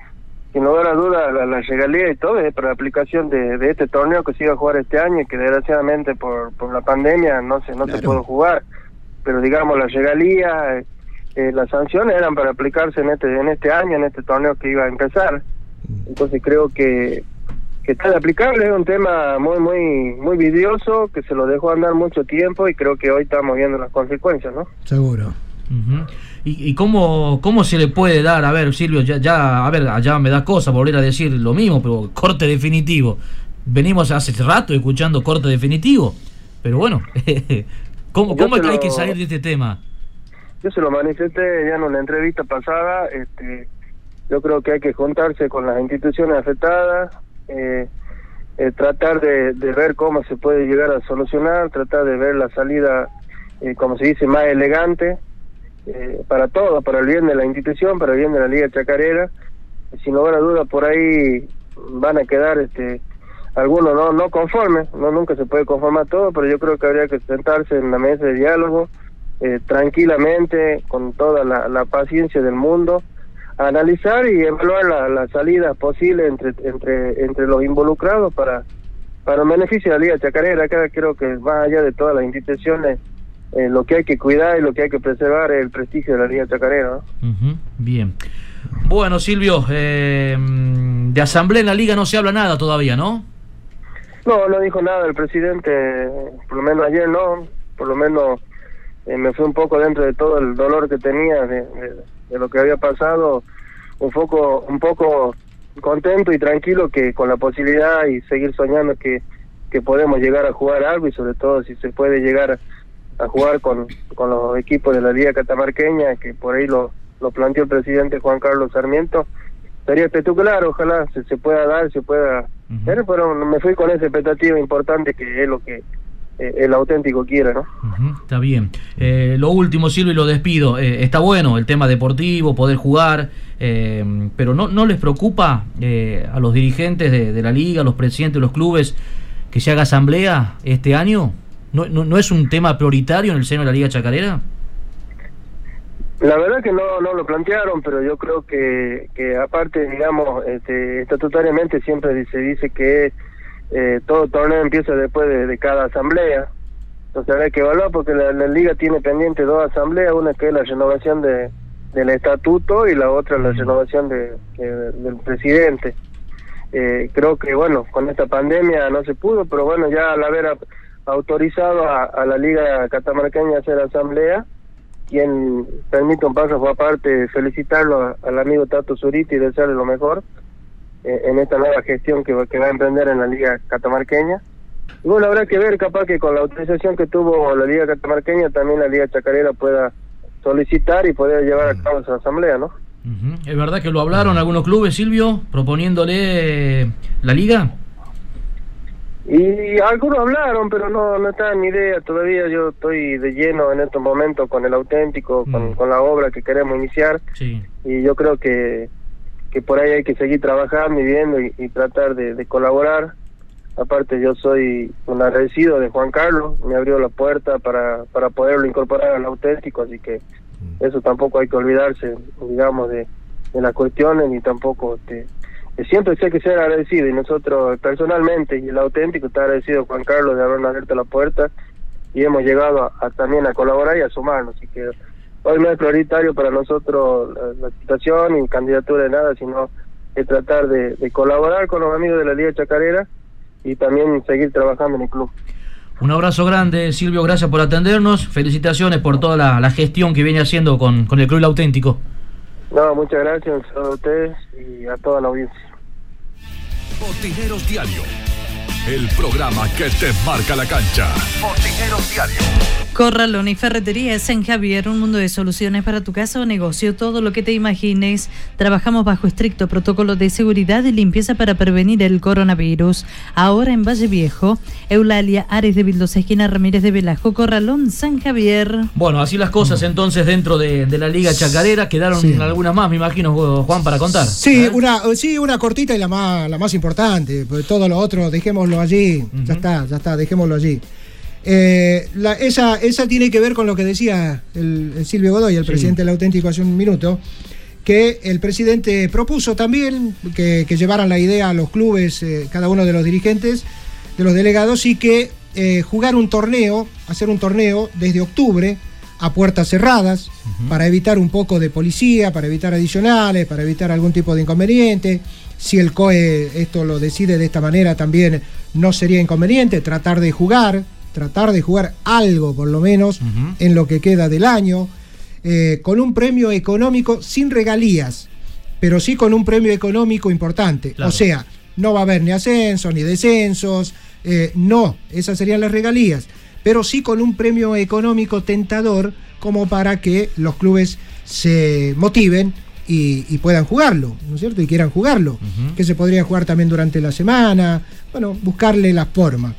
sin lugar a dudas la, la regalía y todo es para la aplicación de, de este torneo que se iba a jugar este año y que desgraciadamente por, por la pandemia no se no se pudo jugar. Pero digamos la regalía eh, las sanciones eran para aplicarse en este en este año en este torneo que iba a empezar. Entonces creo que que está de aplicable es un tema muy muy muy vidrioso que se lo dejó andar mucho tiempo y creo que hoy estamos viendo las consecuencias no Seguro. Ujú. ¿Y, y cómo, cómo se le puede dar? A ver, Silvio, ya, ya, a ver, allá me da cosa volver a decir lo mismo, pero corte definitivo. Venimos hace rato escuchando corte definitivo, pero bueno, (laughs) ¿cómo, cómo te hay que lo- salir de este tema? Yo se lo manifesté ya en una entrevista pasada. Este, yo creo que hay que juntarse con las instituciones afectadas, eh, eh, tratar de, de ver cómo se puede llegar a solucionar, tratar de ver la salida, eh, como se dice, más elegante eh, para todos, para el bien de la institución, para el bien de la Liga Chacarera. Sin lugar a dudas, por ahí van a quedar este algunos no no conformes, no nunca se puede conformar todo, pero yo creo que habría que sentarse en la mesa de diálogo eh, tranquilamente, con toda la, la paciencia del mundo, analizar y evaluar la- las salidas posibles entre, entre, entre los involucrados para, para el beneficio de la Liga Chacarera. Acá creo que más allá de todas las instituciones, eh, lo que hay que cuidar y lo que hay que preservar es el prestigio de la Liga Chacarera. ¿no? Bien. Bueno, Silvio, eh, de asamblea en la liga no se habla nada todavía, ¿no? No, no dijo nada el presidente, por lo menos ayer no, por lo menos eh, me fui un poco dentro de todo el dolor que tenía de, de- de lo que había pasado, un poco, un poco contento y tranquilo que con la posibilidad y seguir soñando que, que podemos llegar a jugar algo y sobre todo si se puede llegar a jugar con, con los equipos de la Liga Catamarqueña, que por ahí lo, lo planteó el presidente Juan Carlos Sarmiento, sería espectacular, ojalá se, se pueda dar, se pueda pero, pero me fui con esa expectativa importante que es lo que eh, el auténtico quiere, ¿no? Está bien. Eh, lo último, Silvio, y lo despido. Eh, está bueno el tema deportivo, poder jugar, eh, pero ¿no, no les preocupa eh, a los dirigentes de, de la liga, a los presidentes de los clubes, que se haga asamblea este año? ¿No, no, no es un tema prioritario en el seno de la Liga Chacarera? La verdad que no no lo plantearon, pero yo creo que, que aparte, digamos, este, estatutariamente siempre se dice que eh, todo torneo empieza después de, de cada asamblea. Entonces habrá que evaluar porque la, la liga tiene pendiente dos asambleas, una que es la renovación de, del estatuto y la otra la renovación de, de- del presidente. Eh, creo que, bueno, con esta pandemia no se pudo, pero bueno, ya al haber autorizado a, a la liga catamarqueña a hacer asamblea, quien permite un paso fue aparte felicitarlo a- al amigo Tato Zurita y desearle lo mejor eh, en esta nueva gestión que, va- que va a emprender en la Liga Catamarqueña. Y bueno, habrá que ver, capaz que con la autorización que tuvo la Liga Catamarqueña, también la Liga Chacarera pueda solicitar y poder llevar a cabo esa asamblea, ¿no? Ujú. ¿Es verdad que lo hablaron algunos clubes, Silvio, proponiéndole la liga? Y algunos hablaron, pero no, no está ni idea todavía. Yo estoy de lleno en estos momentos con el auténtico, con, con la obra que queremos iniciar. Sí. y yo creo que, que por ahí hay que seguir trabajando y viendo y, y tratar de, de colaborar. Aparte yo soy un agradecido de Juan Carlos, me abrió la puerta para, para poderlo incorporar al auténtico, así que eso tampoco hay que olvidarse, digamos, de, de las cuestiones ni tampoco... Este, siempre sé que ser agradecido y nosotros personalmente y el auténtico está agradecido Juan Carlos de habernos abierto la puerta y hemos llegado a, a también a colaborar y a sumarnos, así que hoy no es prioritario para nosotros la, la situación ni candidatura de nada, sino es tratar de, de colaborar con los amigos de la Liga Chacarera y también seguir trabajando en el club. Un abrazo grande, Silvio, gracias por atendernos. Felicitaciones por toda la, la gestión que viene haciendo con, con el Club El Auténtico. No, muchas gracias a ustedes y a toda la audiencia. Botineros Diario. El programa que te marca la cancha. Botineros Diario. Corralón y Ferretería San Javier, un mundo de soluciones para tu casa o negocio, todo lo que te imagines. Trabajamos bajo estricto protocolo de seguridad y limpieza para prevenir el coronavirus. Ahora en Valle Viejo, Eulalia, Ares de Vildosa, esquina Ramírez de Velasco, Corralón, San Javier. Bueno, así las cosas entonces dentro de, de la Liga Chacarera. Quedaron Sí. algunas más, me imagino, Juan, para contar. Sí, una, sí, una cortita y la más, la más importante. porque todo lo otro, dejémoslo allí. Ya está, ya está, dejémoslo allí. Eh, la- esa, esa tiene que ver con lo que decía el, el Silvio Godoy, el Sí. presidente del auténtico hace un minuto, que el presidente propuso también que, llevaran la idea a los clubes, eh, cada uno de los dirigentes, de los delegados, y que eh, jugar un torneo, hacer un torneo desde octubre a puertas cerradas, para evitar un poco de policía, para evitar adicionales, para evitar algún tipo de inconveniente. Si el COE esto lo decide de esta manera, también no sería inconveniente tratar de jugar, tratar de jugar algo por lo menos en lo que queda del año. Eh, con un premio económico sin regalías, pero sí con un premio económico importante. O sea, no va a haber ni ascensos ni descensos, eh, no, esas serían las regalías, pero sí con un premio económico tentador como para que los clubes se motiven y, puedan jugarlo, ¿no es cierto? Y quieran jugarlo, que se podría jugar también durante la semana, bueno, buscarle la forma.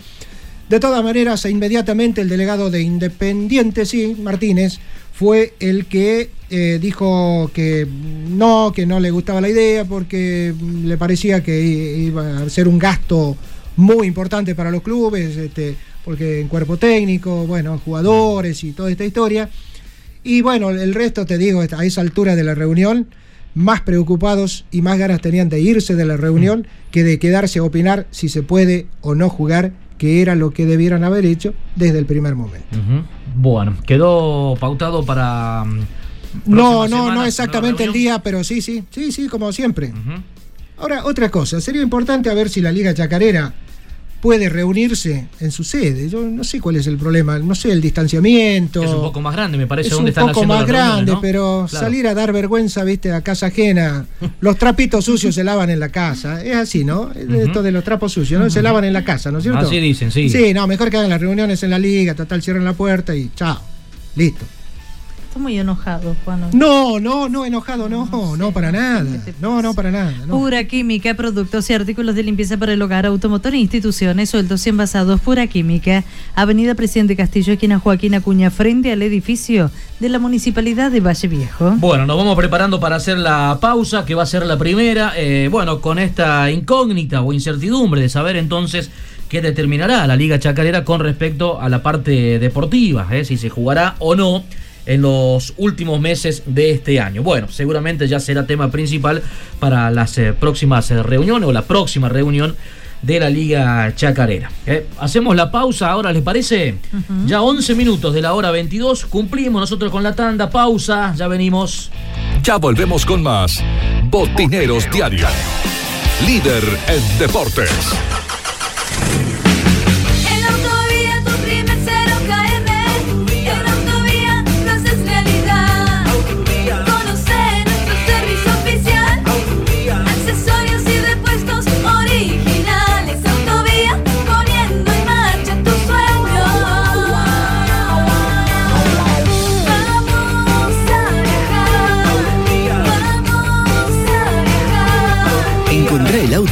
De todas maneras, inmediatamente el delegado de Independiente, sí, Martínez, fue el que eh, dijo que no, que no le gustaba la idea porque le parecía que iba a ser un gasto muy importante para los clubes, este, porque en cuerpo técnico, bueno, jugadores y toda esta historia. Y bueno, el resto te digo, a esa altura de la reunión, más preocupados y más ganas tenían de irse de la reunión que de quedarse a opinar si se puede o no jugar, que era lo que debieran haber hecho desde el primer momento. Bueno, quedó pautado para. Mm, no, no, no exactamente el día, pero sí, sí, sí, sí, como siempre. Ahora, otra cosa, sería importante a ver si la Liga Chacarera puede reunirse en su sede. Yo no sé cuál es el problema, no sé el distanciamiento. Es un poco más grande, me parece. Es un poco más grande, pero salir a dar vergüenza, viste, a casa ajena. (laughs) los trapitos sucios se lavan en la casa. Es así, ¿no? Esto de los trapos sucios, ¿no? Se lavan en la casa, ¿no es cierto? Así dicen, sí. Sí, no, mejor que hagan las reuniones en la liga, total, cierran la puerta y chao. Listo muy enojado, Juan. No, no, no, enojado, no, no, para nada. No, no, para nada. Pura Química, productos y artículos de limpieza para el hogar, automotor e instituciones, sueltos y envasados. Pura Química, Avenida Presidente Castillo, esquina Joaquín Acuña, frente al edificio de la Municipalidad de Valle Viejo. Bueno, nos vamos preparando para hacer la pausa, que va a ser la primera. Eh, bueno, con esta incógnita o incertidumbre de saber entonces qué determinará la Liga Chacarera con respecto a la parte deportiva, eh, si se jugará o no en los últimos meses de este año. Bueno, seguramente ya será tema principal para las eh, próximas eh, reuniones o la próxima reunión de la Liga Chacarera. ¿eh? Hacemos la pausa ahora, ¿les parece? Ya 11 minutos de la hora 22, cumplimos nosotros con la tanda, pausa, ya venimos. Ya volvemos con más Botineros Diario, líder en deportes.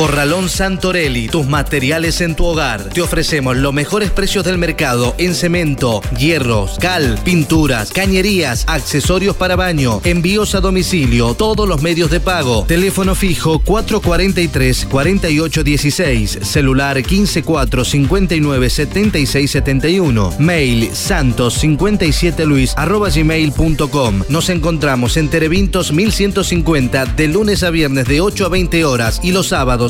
Corralón Santorelli, tus materiales en tu hogar. Te ofrecemos los mejores precios del mercado en cemento, hierros, cal, pinturas, cañerías, accesorios para baño, envíos a domicilio, todos los medios de pago. Teléfono fijo 443 4816, celular 154 59 76 71, mail santos 57 luis arroba gmail.com. Nos encontramos en Terevintos 1150 de lunes a viernes de 8 a 20 horas y los sábados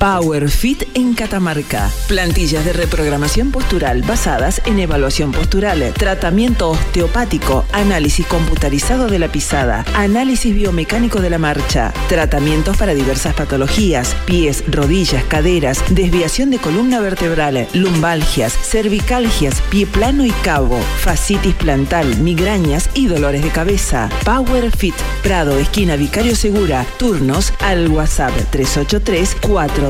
Power Fit en Catamarca. Plantillas de reprogramación postural basadas en evaluación postural, tratamiento osteopático, análisis computarizado de la pisada, análisis biomecánico de la marcha, tratamientos para diversas patologías, pies, rodillas, caderas, desviación de columna vertebral, lumbalgias, cervicalgias, pie plano y cabo, fascitis plantal, migrañas y dolores de cabeza. Power Fit, Prado, esquina Vicario Segura, turnos al WhatsApp 383 4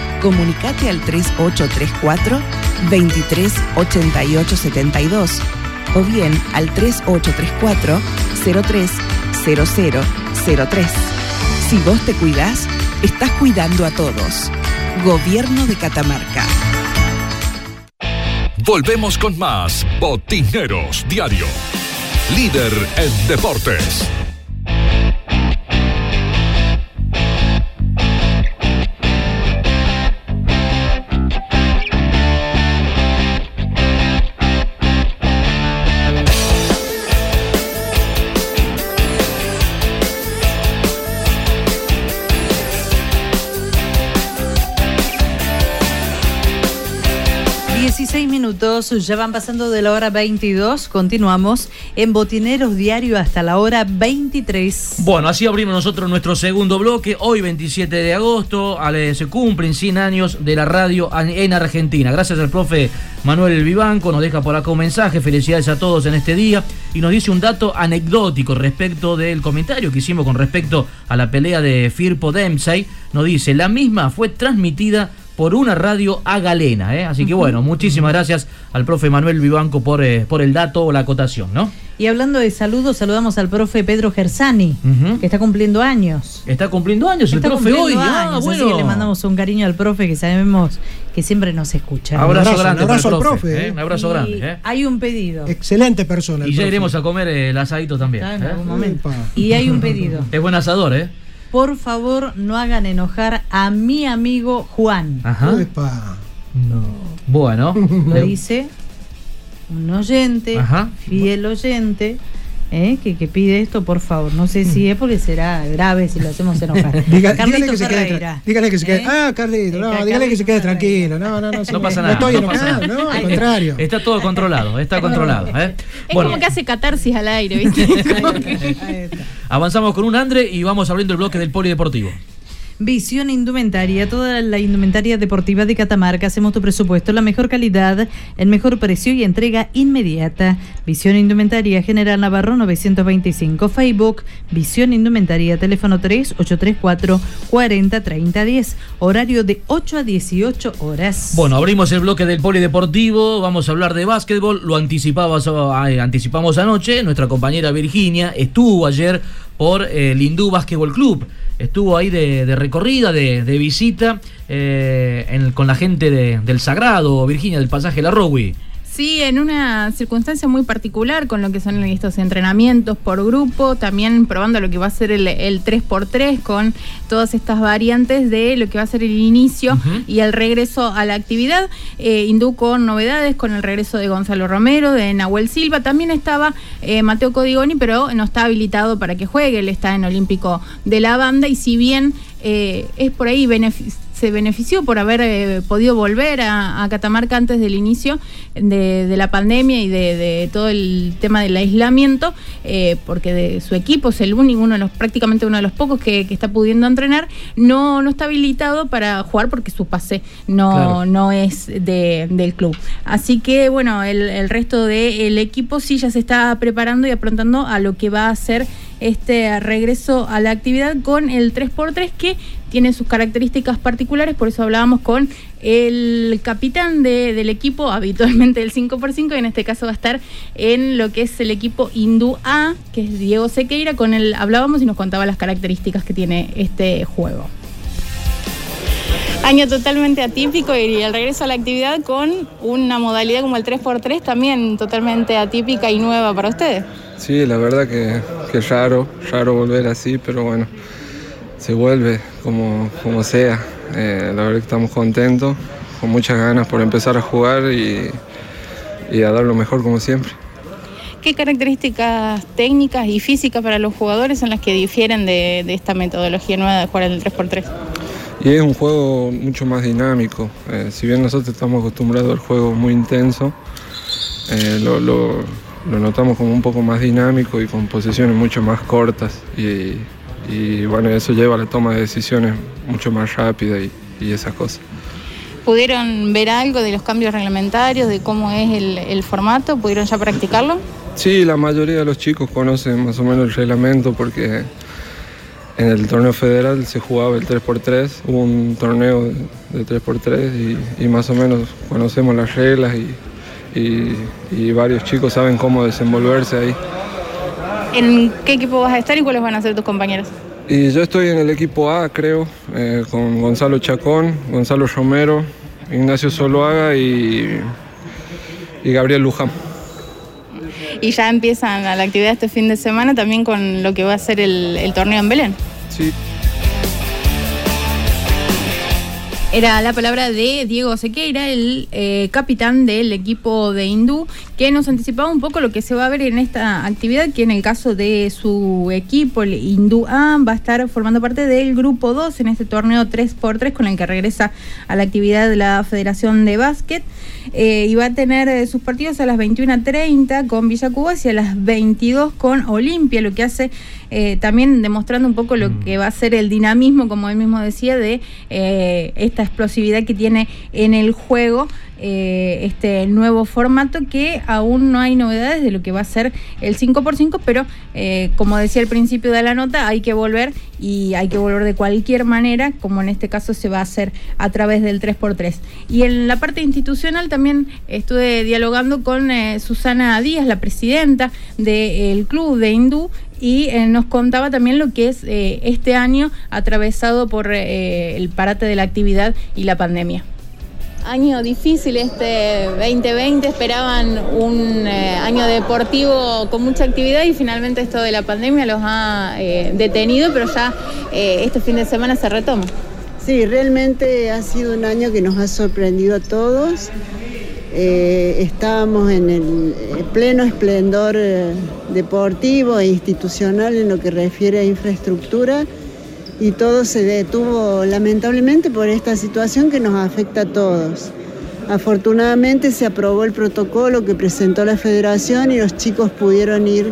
comunicate al 3834 23 88 72 o bien al 3834 03 0003. Si vos te cuidás, estás cuidando a todos. Gobierno de Catamarca. Volvemos con más Botineros Diario. Líder en deportes. Minutos, ya van pasando de la hora 22, continuamos en Botineros Diario hasta la hora 23. Bueno, así abrimos nosotros nuestro segundo bloque, hoy 27 de agosto, se cumplen 100 años de la radio en Argentina. Gracias al profe Manuel Vivanco, nos deja por acá un mensaje, felicidades a todos en este día, y nos dice un dato anecdótico respecto del comentario que hicimos con respecto a la pelea de Firpo Dempsey, nos dice, la misma fue transmitida por una radio a Galena. ¿eh? Así que bueno, muchísimas gracias al profe Manuel Vivanco por, eh, por el dato o la acotación, ¿no? Y hablando de saludos, saludamos al profe Pedro Gersani, que está cumpliendo años. Está cumpliendo años el profe hoy. Ah, bueno. le mandamos un cariño al profe que sabemos que siempre nos escucha. Abrazo, grande. Un abrazo al profe. ¿eh? Un abrazo grande. Hay un pedido. Excelente persona. Y ya iremos a comer el asadito también. en algún momento. Y hay un pedido. Es buen asador, ¿eh? Por favor no hagan enojar a mi amigo Juan. Ajá. No. Bueno. Lo dice un oyente, fiel oyente. ¿Eh? Que, que, pide esto, por favor. No sé si es porque será grave si lo hacemos enojar. (laughs) dígale que se quede, dígale que se quede. ¿Eh? Ah, Carlito, no, dígale que se quede tranquilo. No, no, no. No pasa nada. No estoy enojado, no, al contrario. Está todo controlado, está controlado. ¿eh? Es como que hace catarsis al aire, ¿viste? (laughs) Avanzamos con un Andre y vamos abriendo el bloque del polideportivo. Visión Indumentaria, toda la indumentaria deportiva de Catamarca. Hacemos tu presupuesto, la mejor calidad, el mejor precio y entrega inmediata. Visión Indumentaria, General Navarro 925. Facebook, Visión Indumentaria, teléfono 3834 403010. Horario de 8 a 18 horas. Bueno, abrimos el bloque del polideportivo. Vamos a hablar de básquetbol. Lo anticipamos, eh, anticipamos anoche. Nuestra compañera Virginia estuvo ayer por el Hindú Básquetbol Club estuvo ahí de, recorrida, de, de visita eh, en- con la gente de- del Sagrado, Virginia, del pasaje La Rowi. Sí, en una circunstancia muy particular con lo que son estos entrenamientos por grupo, también probando lo que va a ser el, el 3x3 con todas estas variantes de lo que va a ser el inicio y el regreso a la actividad. Eh, Hindú con novedades, con el regreso de Gonzalo Romero, de Nahuel Silva, también estaba eh, Mateo Codigoni, pero no está habilitado para que juegue, él está en Olímpico de la banda y si bien eh, es por ahí benefic- se benefició por haber eh, podido volver a, a Catamarca antes del inicio de, de la pandemia y de, de todo el tema del aislamiento, eh, porque de su equipo es el único, uno de los, prácticamente uno de los pocos que, que está pudiendo entrenar, no, no está habilitado para jugar porque su pase no, Claro. no es de- del club. Así que bueno, el, el resto del equipo sí ya se está preparando y aprontando a lo que va a ser este regreso a la actividad con el 3x3 que tiene sus características particulares, por eso hablábamos con el capitán de- del equipo, habitualmente el 5x5, y en este caso va a estar en lo que es el equipo Hindú A, que es Diego Sequeira, con él hablábamos y nos contaba las características que tiene este juego. Año totalmente atípico y el regreso a la actividad con una modalidad como el 3x3 también totalmente atípica y nueva para ustedes. Sí, la verdad que, que es raro, raro volver así, pero bueno, se vuelve como, como sea. Eh, la verdad que estamos contentos, con muchas ganas por empezar a jugar y, y a dar lo mejor como siempre. ¿Qué características técnicas y físicas para los jugadores son las que difieren de, de esta metodología nueva de jugar en el 3x3? Y es un juego mucho más dinámico. Eh, si bien nosotros estamos acostumbrados al juego muy intenso, eh, lo, lo- lo notamos como un poco más dinámico y con posiciones mucho más cortas. Y, y, bueno, eso lleva a la toma de decisiones mucho más rápida y, y esas cosas. ¿Pudieron ver algo de los cambios reglamentarios, de cómo es el, el formato? ¿Pudieron ya practicarlo? Sí, la mayoría de los chicos conocen más o menos el reglamento porque en el torneo federal se jugaba el 3x3, hubo un torneo de, de 3x3 y, y más o menos conocemos las reglas y, y- y varios chicos saben cómo desenvolverse ahí. ¿En qué equipo vas a estar y cuáles van a ser tus compañeros? Y yo estoy en el equipo A, creo, eh, con Gonzalo Chacón, Gonzalo Romero, Ignacio Soloaga y, y Gabriel Luján. Y ya empiezan a la actividad este fin de semana también con lo que va a ser el, el torneo en Belén. Sí. Era la palabra de Diego Sequeira, el eh, capitán del equipo de Hindú, que nos anticipaba un poco lo que se va a ver en esta actividad, que en el caso de su equipo, el Hindú A, va a estar formando parte del grupo 2 en este torneo 3x3 con el que regresa a la actividad de la Federación de Básquet. Eh, y va a tener eh, sus partidos a las 21.30 con Villa Cubas y a las 22 con Olimpia, lo que hace eh, también demostrando un poco lo que va a ser el dinamismo, como él mismo decía, de eh, explosividad que tiene en el juego eh, este nuevo formato que aún no hay novedades de lo que va a ser el 5x5, pero eh, como decía al principio de la nota, hay que volver y hay que volver de cualquier manera, como en este caso se va a hacer a través del 3x3. Y en la parte institucional también estuve dialogando con eh, Susana Díaz, la presidenta del club de Hindú, y eh, nos contaba también lo que es eh, este año atravesado por eh, el parate de la actividad y la pandemia. Año difícil este 2020, esperaban un eh, año deportivo con mucha actividad y finalmente esto de la pandemia los ha eh, detenido, pero ya eh, este fin de semana se retoma. Sí, realmente ha sido un año que nos ha sorprendido a todos. Eh, estábamos en el eh, pleno esplendor eh, deportivo e institucional en lo que refiere a infraestructura y todo se detuvo lamentablemente por esta situación que nos afecta a todos. Afortunadamente se aprobó el protocolo que presentó la federación y los chicos pudieron ir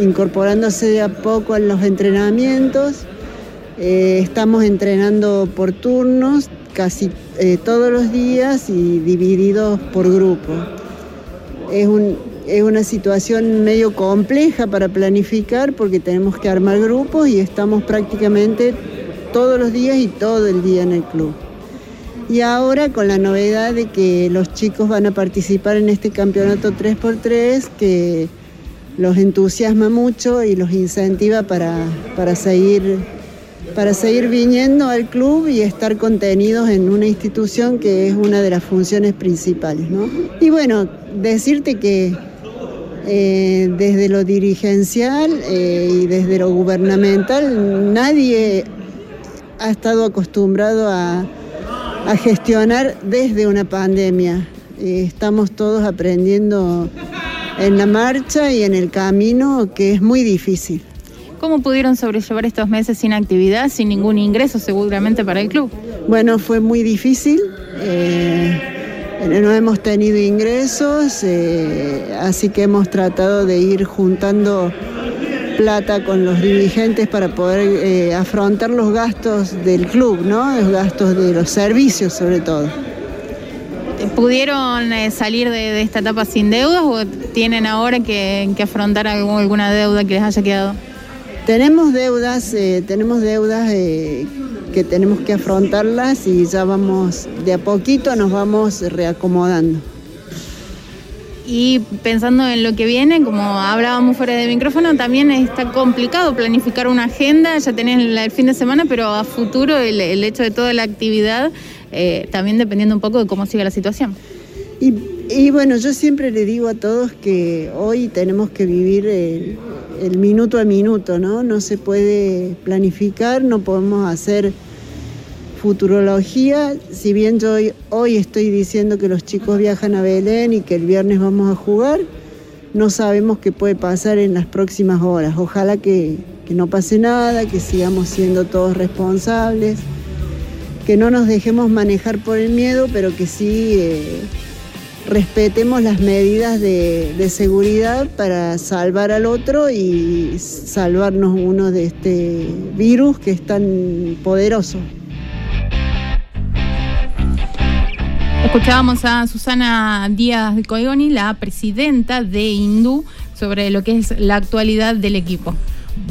incorporándose de a poco a los entrenamientos. Estamos entrenando por turnos casi eh, todos los días y divididos por grupo. Es, un- es una situación medio compleja para planificar porque tenemos que armar grupos y estamos prácticamente todos los días y todo el día en el club. Y ahora con la novedad de que los chicos van a participar en este campeonato 3x3 que los entusiasma mucho y los incentiva para, para seguir para seguir viniendo al club y estar contenidos en una institución que es una de las funciones principales. ¿no? Y bueno, decirte que eh, desde lo dirigencial eh, y desde lo gubernamental nadie ha estado acostumbrado a, gestionar desde una pandemia. Eh, estamos todos aprendiendo en la marcha y en el camino que es muy difícil. ¿Cómo pudieron sobrellevar estos meses sin actividad, sin ningún ingreso seguramente para el club? Bueno, fue muy difícil. eh, no hemos tenido ingresos, eh, así que hemos tratado de ir juntando plata con los dirigentes para poder eh, afrontar los gastos del club, ¿no? Los gastos de los servicios sobre todo. ¿Pudieron eh, salir de, de esta etapa sin deudas o tienen ahora que, que afrontar algún- alguna deuda que les haya quedado? Tenemos deudas, eh, tenemos deudas eh, que tenemos que afrontarlas y ya vamos, de a poquito nos vamos reacomodando. Y pensando en lo que viene, como hablábamos fuera de micrófono, también está complicado planificar una agenda, ya tenés el fin de semana, pero a futuro el, el hecho de toda la actividad, eh, también dependiendo un poco de cómo siga la situación. Y, y bueno, yo siempre le digo a todos que hoy tenemos que vivir el, minuto a minuto, ¿no? No se puede planificar, no podemos hacer futurología. Si bien yo hoy, hoy estoy diciendo que los chicos viajan a Belén y que el viernes vamos a jugar, no sabemos qué puede pasar en las próximas horas. Ojalá que, que no pase nada, que sigamos siendo todos responsables, que no nos dejemos manejar por el miedo, pero que sí eh, respetemos las medidas de, de seguridad para salvar al otro y salvarnos uno de este virus que es tan poderoso. Escuchábamos a Susana Díaz de Coigoni, la presidenta de Hindú, sobre lo que es la actualidad del equipo.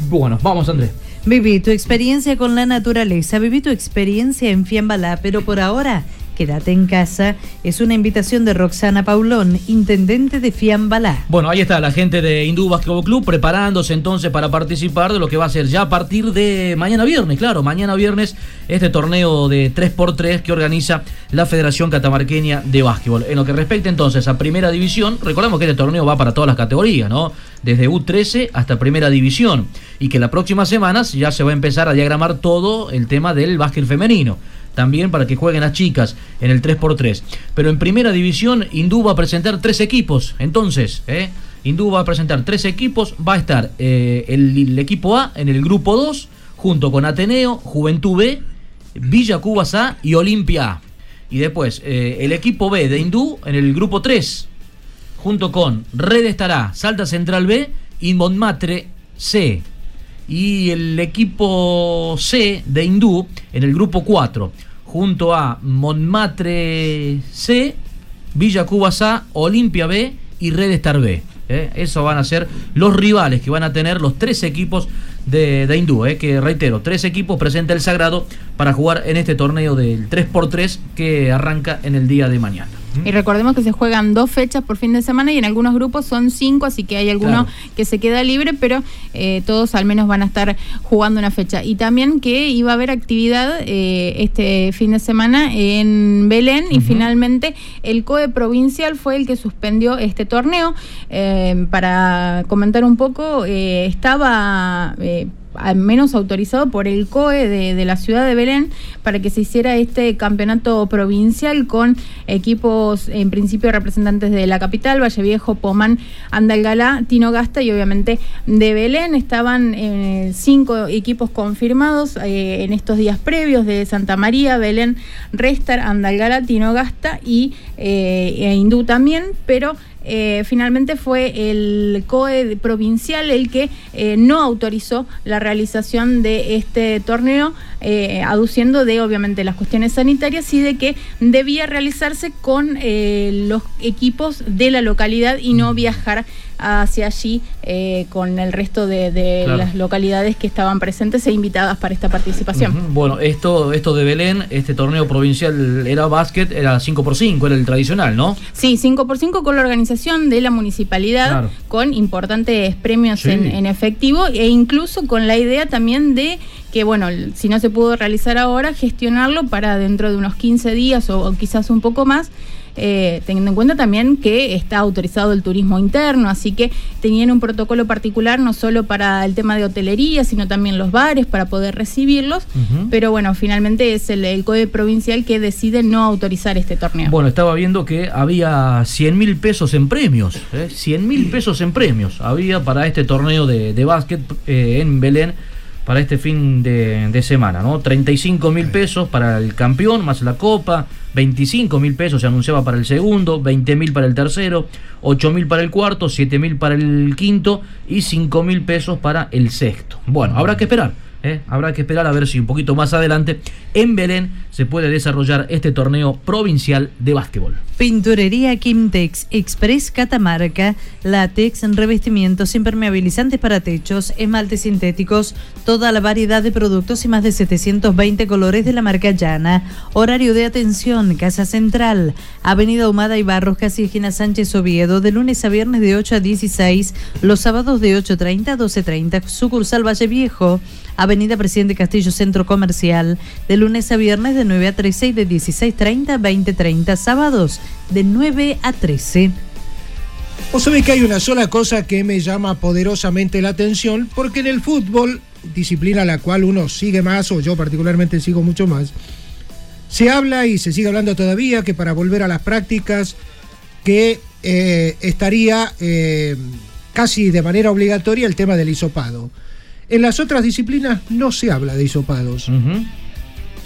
Bueno, vamos, Andrés. Viví tu experiencia con la naturaleza, viví tu experiencia en Fiambalá, pero por ahora, quédate en casa. Es una invitación de Roxana Paulón, intendente de Fiambalá. Bueno, ahí está la gente de Hindú Basketball Club preparándose entonces para participar de lo que va a ser ya a partir de mañana viernes, claro, mañana viernes este torneo de 3x3 que organiza la Federación Catamarqueña de Básquetbol. En lo que respecta entonces a Primera División, recordemos que este torneo va para todas las categorías, ¿no? Desde U13 hasta Primera División y que las próximas semanas ya se va a empezar a diagramar todo el tema del básquet femenino también para que jueguen las chicas en el 3x3. Pero en primera división, Hindú va a presentar tres equipos. Entonces, ¿eh? Hindú va a presentar tres equipos. Va a estar eh, el, equipo A en el grupo 2, junto con Ateneo, Juventud B, Villa Cubas A y Olimpia A. Y después, eh, el equipo B de Hindú en el grupo 3, junto con Red Estará, Salta Central B y Montmartre C. Y el equipo C de Hindú en el grupo 4, junto a Montmartre C, Villa Cubas A, Olimpia B y Red Star B. ¿eh? Esos van a ser los rivales que van a tener los tres equipos de, de Hindú, ¿eh? que reitero, tres equipos presenta el Sagrado para jugar en este torneo del 3x3 que arranca en el día de mañana. Y recordemos que se juegan dos fechas por fin de semana y en algunos grupos son cinco, así que hay alguno Claro. que se queda libre, pero eh, todos al menos van a estar jugando una fecha. Y también que iba a haber actividad eh, este fin de semana en Belén y finalmente el COE provincial fue el que suspendió este torneo. Eh, para comentar un poco, eh, estaba... al menos autorizado por el COE de, la ciudad de Belén para que se hiciera este campeonato provincial con equipos en principio representantes de la capital, Valle Viejo, Pomán, Andalgalá, Tinogasta y obviamente de Belén. Estaban eh, cinco equipos confirmados eh, en estos días previos de Santa María, Belén, Restar, Andalgalá, Tinogasta y eh, e Hindú también, pero eh, finalmente fue el COE provincial el que eh, no autorizó la realización de este torneo, eh, aduciendo de obviamente las cuestiones sanitarias y de que debía realizarse con eh, los equipos de la localidad y no viajar hacia allí eh, con el resto de, de Claro. las localidades que estaban presentes e invitadas para esta participación. Bueno, esto, esto de Belén, este torneo provincial era básquet, era 5x5, era el tradicional, ¿no? Sí, 5x5 con la organización de la municipalidad, Claro. con importantes premios Sí. en, en efectivo e incluso con la idea también de que, bueno, si no se pudo realizar ahora, gestionarlo para dentro de unos 15 días o, o quizás un poco más. Eh, teniendo en cuenta también que está autorizado el turismo interno, así que tenían un protocolo particular no solo para el tema de hotelería, sino también los bares para poder recibirlos, pero bueno, finalmente es el, el COE provincial que decide no autorizar este torneo. Bueno, estaba viendo que había 100 mil pesos en premios, ¿eh? 100 mil pesos en premios había para este torneo de, de básquet eh, en Belén para este fin de, de semana, ¿no? 35 mil pesos para el campeón más la copa, 25 mil pesos se anunciaba para el segundo, 20 mil para el tercero, 8 mil para el cuarto, 7 mil para el quinto y 5 mil pesos para el sexto. Bueno, habrá que esperar. ¿eh? Habrá que esperar a ver si un poquito más adelante en Belén se puede desarrollar este torneo provincial de básquetbol. Pinturería Quimtex Express Catamarca, látex, revestimientos impermeabilizantes para techos, esmaltes sintéticos, toda la variedad de productos y más de 720 colores de la marca Llana. Horario de atención, Casa Central, Avenida Humada y Barros, casi esquina Sánchez Oviedo, de lunes a viernes de 8 a 16, los sábados de 8.30 a 12.30, sucursal Valle Viejo. Avenida Presidente Castillo Centro Comercial, de lunes a viernes de 9 a 13 y de 16.30 a 20.30, sábados de 9 a 13. Vos sabés que hay una sola cosa que me llama poderosamente la atención, porque en el fútbol, disciplina a la cual uno sigue más, o yo particularmente sigo mucho más, se habla y se sigue hablando todavía que para volver a las prácticas, que eh, estaría eh, casi de manera obligatoria el tema del hisopado. En las otras disciplinas no se habla de hisopados.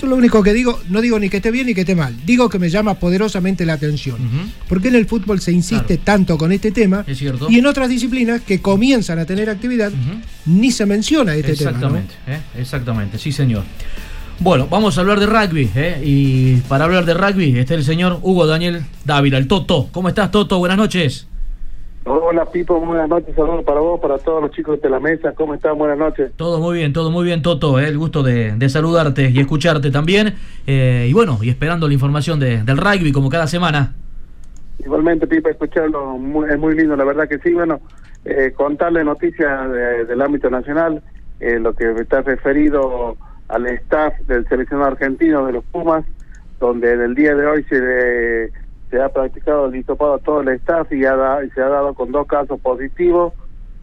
Yo lo único que digo, no digo ni que esté bien ni que esté mal, digo que me llama poderosamente la atención. Porque en el fútbol se insiste tanto con este tema Es cierto. y en otras disciplinas que comienzan a tener actividad ni se menciona este tema. ¿no? Exactamente, ¿eh? exactamente, sí señor. Bueno, vamos a hablar de rugby, ¿eh? y para hablar de rugby está el señor Hugo Daniel Dávila, el Toto. ¿Cómo estás, Toto? Buenas noches. Hola Pipo, buenas noches, saludos para vos, para todos los chicos de la mesa, ¿cómo están? Buenas noches. Todo muy bien, todo muy bien, Toto. ¿eh? El gusto de, de saludarte y escucharte también. Eh, y bueno, y esperando la información de- del rugby como cada semana. Igualmente Pipo, escucharlo muy- es muy lindo, la verdad que sí, bueno, eh, contarle noticias de- del ámbito nacional, eh, lo que está referido al staff del seleccionado argentino de los Pumas, donde en el día de hoy se, le- se ha practicado el hisopado a todo el staff y, ha da- y se ha dado con dos casos positivos.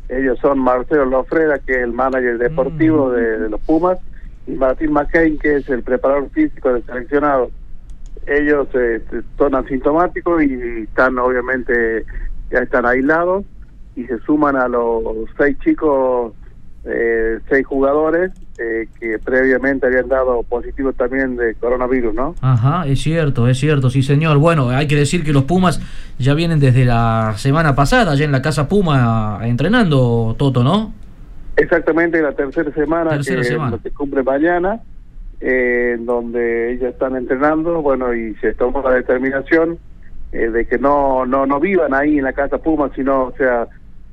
Ellos son Marcelo Lofreda, que es el manager deportivo de, de los Pumas, y Martín McCain, que es el preparador físico del seleccionado. Ellos eh, son asintomáticos y están obviamente, ya están aislados y se suman a los seis chicos, eh, seis jugadores eh, que previamente habían dado positivo también de coronavirus, ¿no? Ajá, es cierto, es cierto, sí señor. Bueno, hay que decir que los Pumas ya vienen desde la semana pasada, ya en la casa Puma entrenando, Toto, ¿no? Exactamente, la tercera semana Tercera que semana. que cumple mañana, eh, en donde ellos están entrenando, bueno, y se tomó la determinación eh, de que no, no no vivan ahí en la casa Puma, sino, o sea,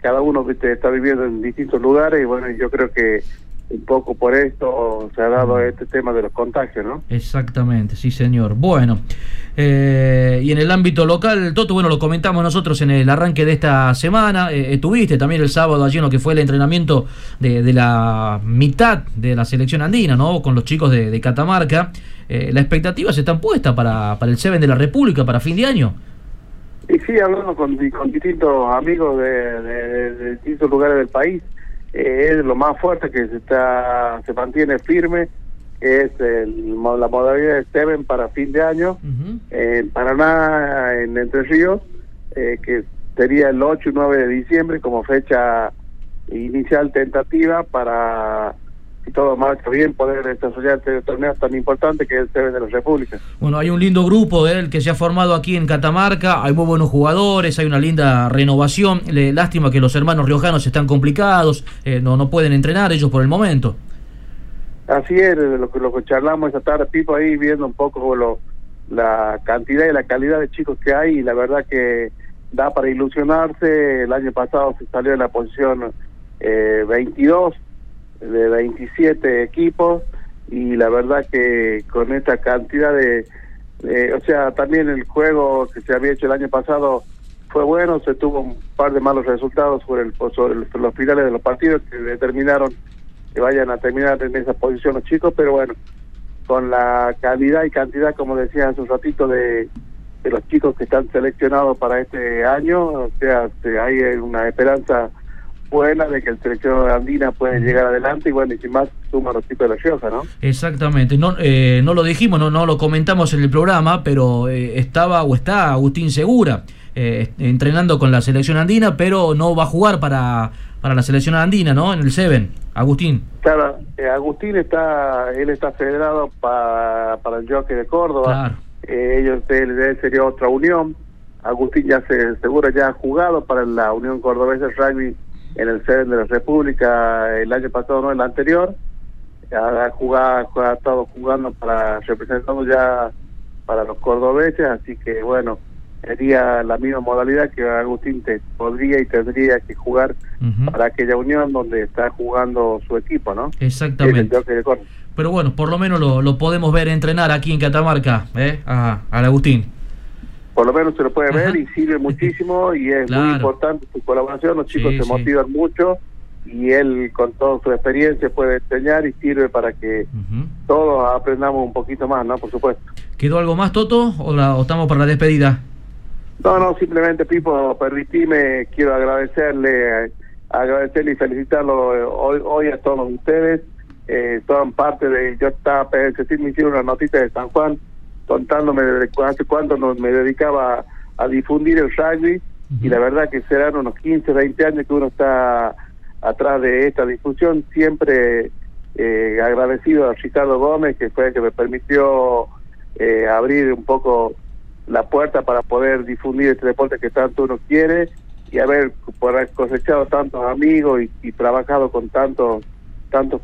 cada uno ¿viste? está viviendo en distintos lugares, y bueno, yo creo que un poco por esto se ha dado este tema de los contagios, ¿no? Exactamente, sí señor. Bueno, eh, y en el ámbito local, Toto, bueno, lo comentamos nosotros en el arranque de esta semana. Eh, estuviste también el sábado allí en lo que fue el entrenamiento de, de la mitad de la selección andina, ¿no? Con los chicos de, Catamarca. Eh, ¿Las expectativas están puestas para, para el Seven de la República, para fin de año? Y sí, hablando con, con distintos amigos de, de- de distintos lugares del país, eh, es lo más fuerte que se está se mantiene firme, es el la modalidad de Seven para fin de año, en Paraná, en Entre Ríos, eh, que sería el 8 y 9 de diciembre como fecha inicial tentativa para, si todo marcha bien, poder desarrollar este torneo tan importante que es el de la República. Bueno, hay un lindo grupo ¿eh? el que se ha formado aquí en Catamarca, hay muy buenos jugadores, hay una linda renovación. Lástima que los hermanos riojanos están complicados, eh, no, no pueden entrenar ellos por el momento. Así es, de lo que, lo que charlamos esta tarde, Pipo, ahí viendo un poco lo, la cantidad y la calidad de chicos que hay y la verdad que da para ilusionarse. El año pasado se salió en la posición eh, 22 de 27 equipos y la verdad que con esta cantidad de, de- o sea, también el juego que se había hecho el año pasado fue bueno, se tuvo un par de malos resultados sobre, el, sobre los finales de los partidos que determinaron que vayan a terminar en esa posición los chicos, pero bueno, con la calidad y cantidad, como decía hace un ratito, de, de los chicos que están seleccionados para este año, o sea, se- hay una esperanza buena de que el seleccionado andina puede llegar adelante y bueno, y sin más suma los chicos de la Rioja, ¿no? Exactamente, no, eh, no lo dijimos, no, no lo comentamos en el programa, pero eh, estaba o está Agustín Segura eh, entrenando con la selección andina, pero no va a jugar para, para la selección andina, ¿no? En el Seven, Agustín. Claro, eh, Agustín está, él está federado pa- para el Jockey de Córdoba. Claro. Eh, ellos él, él sería otra unión. Agustín ya se seguro ya ha jugado para la Unión Cordobesa de Rugby en el Seven de la República el año pasado, no el anterior. Ha, jugado, ha estado jugando para representando ya para los cordobeses, así que bueno, sería la misma modalidad que Agustín te podría y tendría que jugar para aquella unión donde está jugando su equipo, ¿no? Exactamente. Pero bueno, por lo menos lo, lo podemos ver entrenar aquí en Catamarca, ¿eh? A, al Agustín. Por lo menos se lo puede ver y sirve muchísimo y es muy importante su colaboración, los chicos Sí, se sí. motivan mucho y él con toda su experiencia puede enseñar y sirve para que todos aprendamos un poquito más, ¿no? Por supuesto. ¿Quedó algo más, Toto? ¿O, la- o estamos para la despedida? No, no, simplemente Pipo, permitime, quiero agradecerle, agradecerle y felicitarlo eh, hoy, hoy a todos ustedes. Eh, son parte de, yo estaba, me hicieron una notita de San Juan contándome de hace cuánto no- me dedicaba a, a difundir el rugby y la verdad que serán unos 15, 20 años que uno está atrás de esta difusión, siempre eh, agradecido a Ricardo Gómez, que fue el que me permitió eh, abrir un poco la puerta para poder difundir este deporte que tanto uno quiere y haber cosechado tantos amigos y, y trabajado con tantos tantos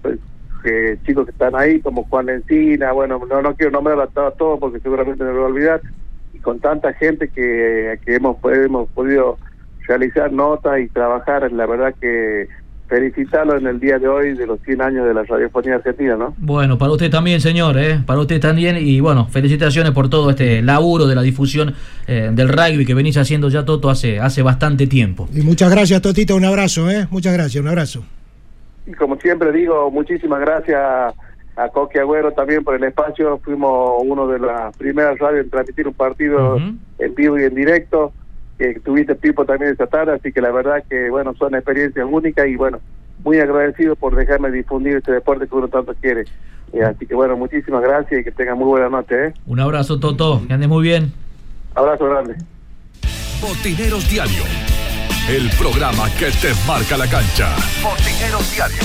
eh, chicos que están ahí como Juan Encina, bueno, no, no quiero nombrar a to- a todos porque seguramente me voy a olvidar y con tanta gente que, que hemos, hemos podido realizar notas y trabajar, la verdad que felicitarlo en el día de hoy de los 100 años de la radiofonía argentina, ¿no? Bueno, para usted también, señor, ¿eh? Para usted también. Y bueno, felicitaciones por todo este laburo de la difusión eh, del rugby que venís haciendo ya, Toto, hace, hace bastante tiempo. Y muchas gracias, Totito, un abrazo, ¿eh? Muchas gracias, un abrazo. Y como siempre digo, muchísimas gracias a Coqui Agüero también por el espacio. Fuimos uno de las primeras radios en transmitir un partido en vivo y en directo. Que tuviste Pipo también esta tarde, así que la verdad que, bueno, son experiencias únicas y, bueno, muy agradecido por dejarme difundir este deporte que uno tanto quiere. Y así que, bueno, muchísimas gracias y que tengan muy buena noche, ¿eh? Un abrazo, Toto, que andes muy bien. Abrazo grande. Botineros Diario. El programa que te marca la cancha. Botineros Diario.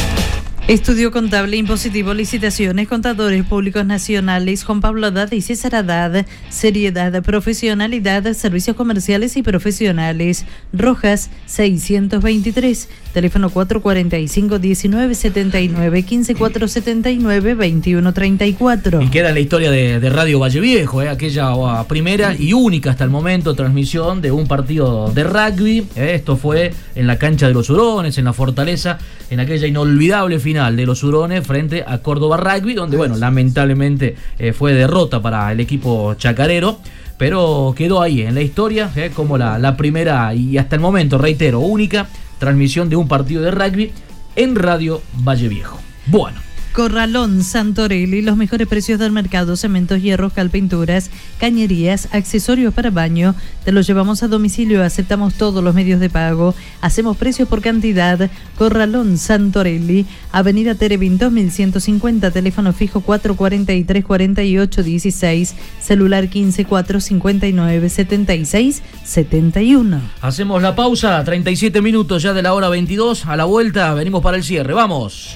Estudio Contable Impositivo Licitaciones Contadores Públicos Nacionales Juan Pablo Haddad y César Haddad Seriedad, profesionalidad, servicios comerciales y profesionales Rojas 623 Teléfono 445-1979 15479-2134 Y queda en la historia de, de Radio Valle Viejo, ¿eh? aquella oh, primera y única hasta el momento transmisión de un partido de rugby. ¿eh? Esto fue en la cancha de los Hurones, en la Fortaleza, en aquella inolvidable final de los Hurones frente a Córdoba Rugby, donde, bueno, lamentablemente eh, fue derrota para el equipo chacarero. Pero quedó ahí en la historia ¿eh? como la, la primera y hasta el momento, reitero, única transmisión de un partido de rugby en Radio Valle Viejo. Bueno. Corralón Santorelli, los mejores precios del mercado, cementos, hierros, calpinturas, cañerías, accesorios para baño. Te los llevamos a domicilio, aceptamos todos los medios de pago, hacemos precios por cantidad. Corralón Santorelli, Avenida Terevin 2150, teléfono fijo 443 48 16, celular 15 459 76 71. Hacemos la pausa, 37 minutos ya de la hora 22. A la vuelta venimos para el cierre. Vamos.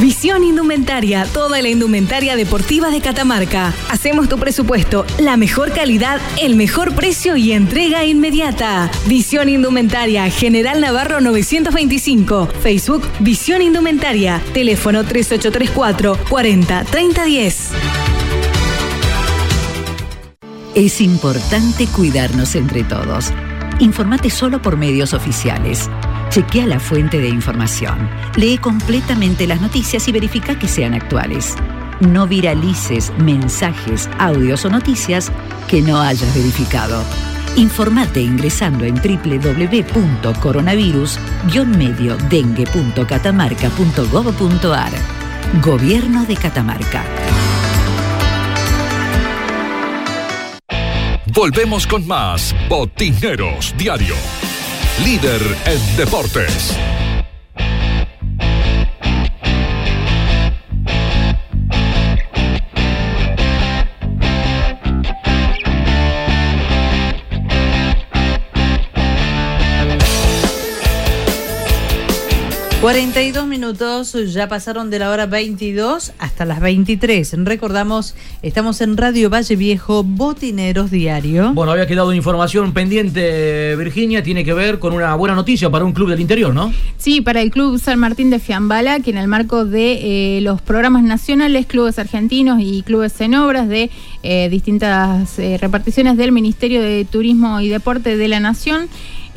Visión Indumentaria, toda la indumentaria deportiva de Catamarca. Hacemos tu presupuesto, la mejor calidad, el mejor precio y entrega inmediata. Visión Indumentaria, General Navarro 925. Facebook Visión Indumentaria. Teléfono 3834 40 3010. Es importante cuidarnos entre todos. Informate solo por medios oficiales. Chequea la fuente de información. Lee completamente las noticias y verifica que sean actuales. No viralices mensajes, audios o noticias que no hayas verificado. Informate ingresando en www.coronavirus-mediodengue.catamarca.gov.ar. Gobierno de Catamarca. Volvemos con más Botineros Diario. Líder en deportes. 42 minutos, ya pasaron de la hora 22 hasta las 23. Recordamos, estamos en Radio Valle Viejo, Botineros Diario. Bueno, había quedado información pendiente, Virginia, tiene que ver con una buena noticia para un club del interior, ¿no? Sí, para el Club San Martín de Fiambala, que en el marco de eh, los programas nacionales, clubes argentinos y clubes en obras de eh, distintas eh, reparticiones del Ministerio de Turismo y Deporte de la Nación,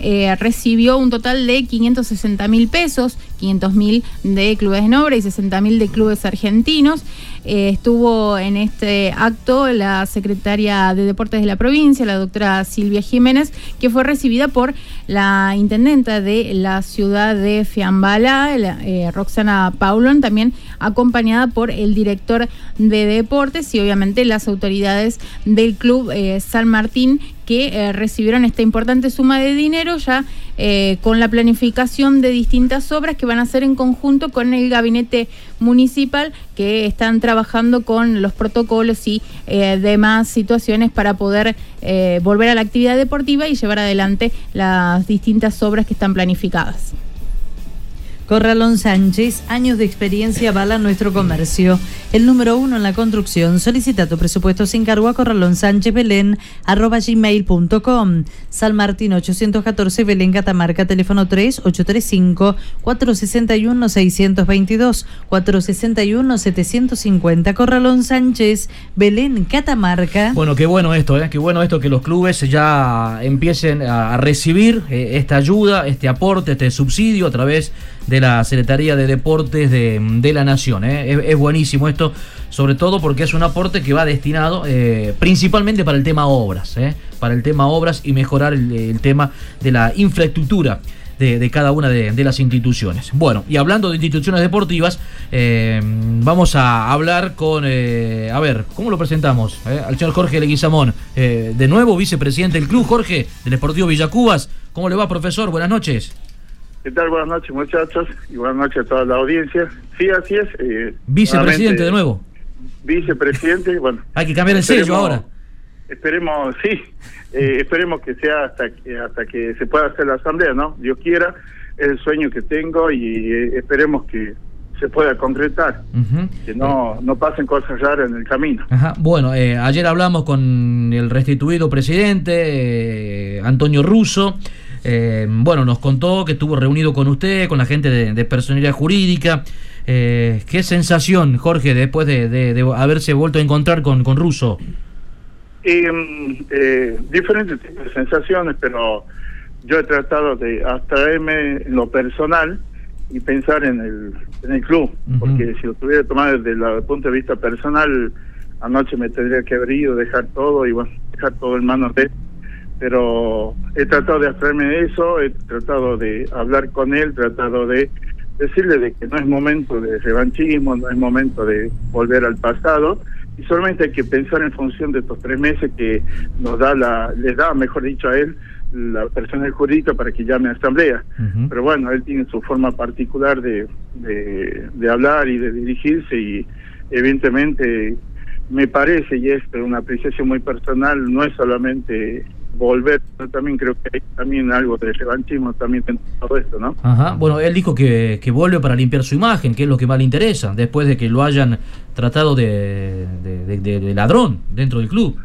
eh, recibió un total de 560 mil pesos, 500 mil de clubes en obra y 60 mil de clubes argentinos. Eh, estuvo en este acto la secretaria de Deportes de la provincia, la doctora Silvia Jiménez, que fue recibida por la intendenta de la ciudad de Fiambala, la, eh, Roxana Paulón, también acompañada por el director de deportes y obviamente las autoridades del club San Martín que eh, recibieron esta importante suma de dinero ya eh, con la planificación de distintas obras que van a hacer en conjunto con el gabinete municipal que están trabajando con los protocolos y eh, demás situaciones para poder eh, volver a la actividad deportiva y llevar adelante las distintas obras que están planificadas. Corralón Sánchez, años de experiencia avalan nuestro comercio. El número uno en la construcción. Solicita tu presupuesto sin cargo a Corralón Sánchez Belén arroba gmail.com. San Martín 814 Belén Catamarca, teléfono 3 835 461 622 461 750. Corralón Sánchez Belén Catamarca. Bueno, qué bueno esto, ¿eh? qué bueno esto que los clubes ya empiecen a, a recibir eh, esta ayuda, este aporte, este subsidio a través de la Secretaría de Deportes de, de la Nación. ¿eh? Es, buenísimo esto, sobre todo porque es un aporte que va destinado eh, principalmente para el tema obras, ¿eh? para el tema obras y mejorar el, el tema de la infraestructura. De, de cada una de, de las instituciones. Bueno, y hablando de instituciones deportivas, eh, vamos a hablar con, eh, a ver, ¿cómo lo presentamos? Eh, al señor Jorge Leguizamón, eh, de nuevo vicepresidente del club, Jorge, del Esportivo Villacubas. ¿Cómo le va, profesor? Buenas noches. ¿Qué tal? Buenas noches, muchachos, y buenas noches a toda la audiencia. Sí, así es. eh, Vicepresidente de nuevo. Vicepresidente, bueno. (laughs) Hay que cambiar el sello ahora. Esperemos, sí, eh, esperemos que sea hasta que, hasta que se pueda hacer la asamblea, ¿no? Dios quiera, es el sueño que tengo y eh, esperemos que se pueda concretar, que no, no pasen cosas raras en el camino. Ajá. Bueno, eh, ayer hablamos con el restituido presidente, Antonio Russo. Eh, bueno, nos contó que estuvo reunido con usted, con la gente de, de personalidad jurídica. Eh, ¿Qué sensación, Jorge, después de, de- de haberse vuelto a encontrar con, con Russo? Y, mm, eh, diferentes tipos de sensaciones, pero yo he tratado de abstraerme en lo personal y pensar en el, en el club, porque si lo tuviera tomado desde el punto de vista personal, anoche me tendría que haber ido, dejar todo y bueno, dejar todo en manos de él. Pero he tratado de de eso, he tratado de hablar con él, tratado de decirle de que no es momento de revanchismo, no es momento de volver al pasado, y solamente hay que pensar en función de estos tres meses que nos da la, les da, mejor dicho, a él la persona jurídica para que llame a asamblea. Pero bueno, él tiene su forma particular de, de, de hablar y de dirigirse y evidentemente me parece, y es una apreciación muy personal, no es solamente volver, también creo que hay también algo de revanchismo también en todo esto, ¿no? Ajá. Bueno, él dijo que, que vuelve para limpiar su imagen, que es lo que más le interesa, después de que lo hayan tratado de, de- de- de- de ladrón dentro del club.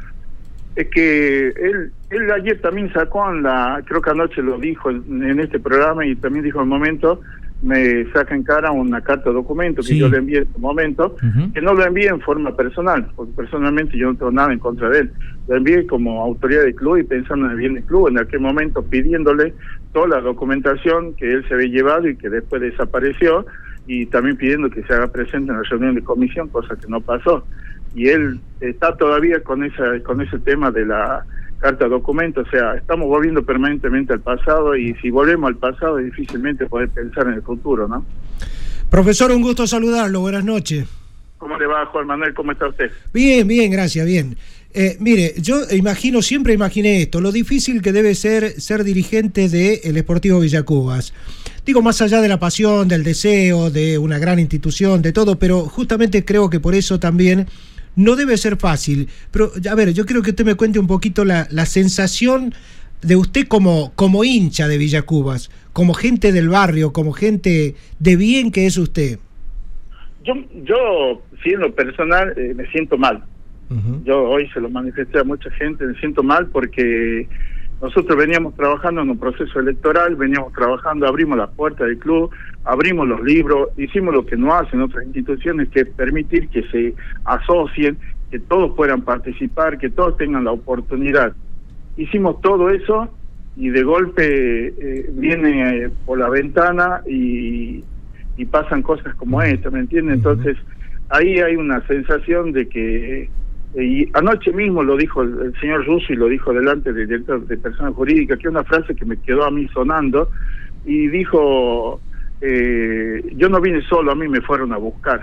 Es que él, él ayer también sacó en la, creo que anoche lo dijo en, en este programa y también dijo en el momento, me saca en cara una carta de documento que Sí. yo le envié en su momento, que no lo envié en forma personal, porque personalmente yo no tengo nada en contra de él. Lo envié como autoridad del club y pensando en el bien del club, en aquel momento pidiéndole toda la documentación que él se había llevado y que después desapareció, y también pidiendo que se haga presente en la reunión de comisión, cosa que no pasó. Y él está todavía con esa con ese tema de la carta documento, o sea, estamos volviendo permanentemente al pasado y si volvemos al pasado es difícilmente poder pensar en el futuro, ¿no? Profesor, un gusto saludarlo. Buenas noches. ¿Cómo le va, Juan Manuel? ¿Cómo está usted? Bien, bien, gracias, bien. Eh, mire, yo imagino, siempre imaginé esto, lo difícil que debe ser ser dirigente del Esportivo Villacubas. Digo, más allá de la pasión, del deseo, de una gran institución, de todo, pero justamente creo que por eso también no debe ser fácil. Pero, a ver, yo quiero que usted me cuente un poquito la, la sensación de usted como, como hincha de Villacubas, como gente del barrio, como gente de bien que es usted. Yo, yo sí, en lo personal, eh, me siento mal. Yo hoy se lo manifesté a mucha gente, me siento mal porque nosotros veníamos trabajando en un proceso electoral, veníamos trabajando, abrimos la puerta del club, abrimos los libros, hicimos lo que no hacen otras instituciones, que es permitir que se asocien, que todos puedan participar, que todos tengan la oportunidad. Hicimos todo eso y de golpe eh, viene eh, por la ventana y, y pasan cosas como esta, ¿me entiendes? Entonces, ahí hay una sensación de que, y anoche mismo lo dijo el, el señor Russo y lo dijo delante del director de personas jurídicas, que es una frase que me quedó a mí sonando, y dijo, eh, yo no vine solo, a mí me fueron a buscar.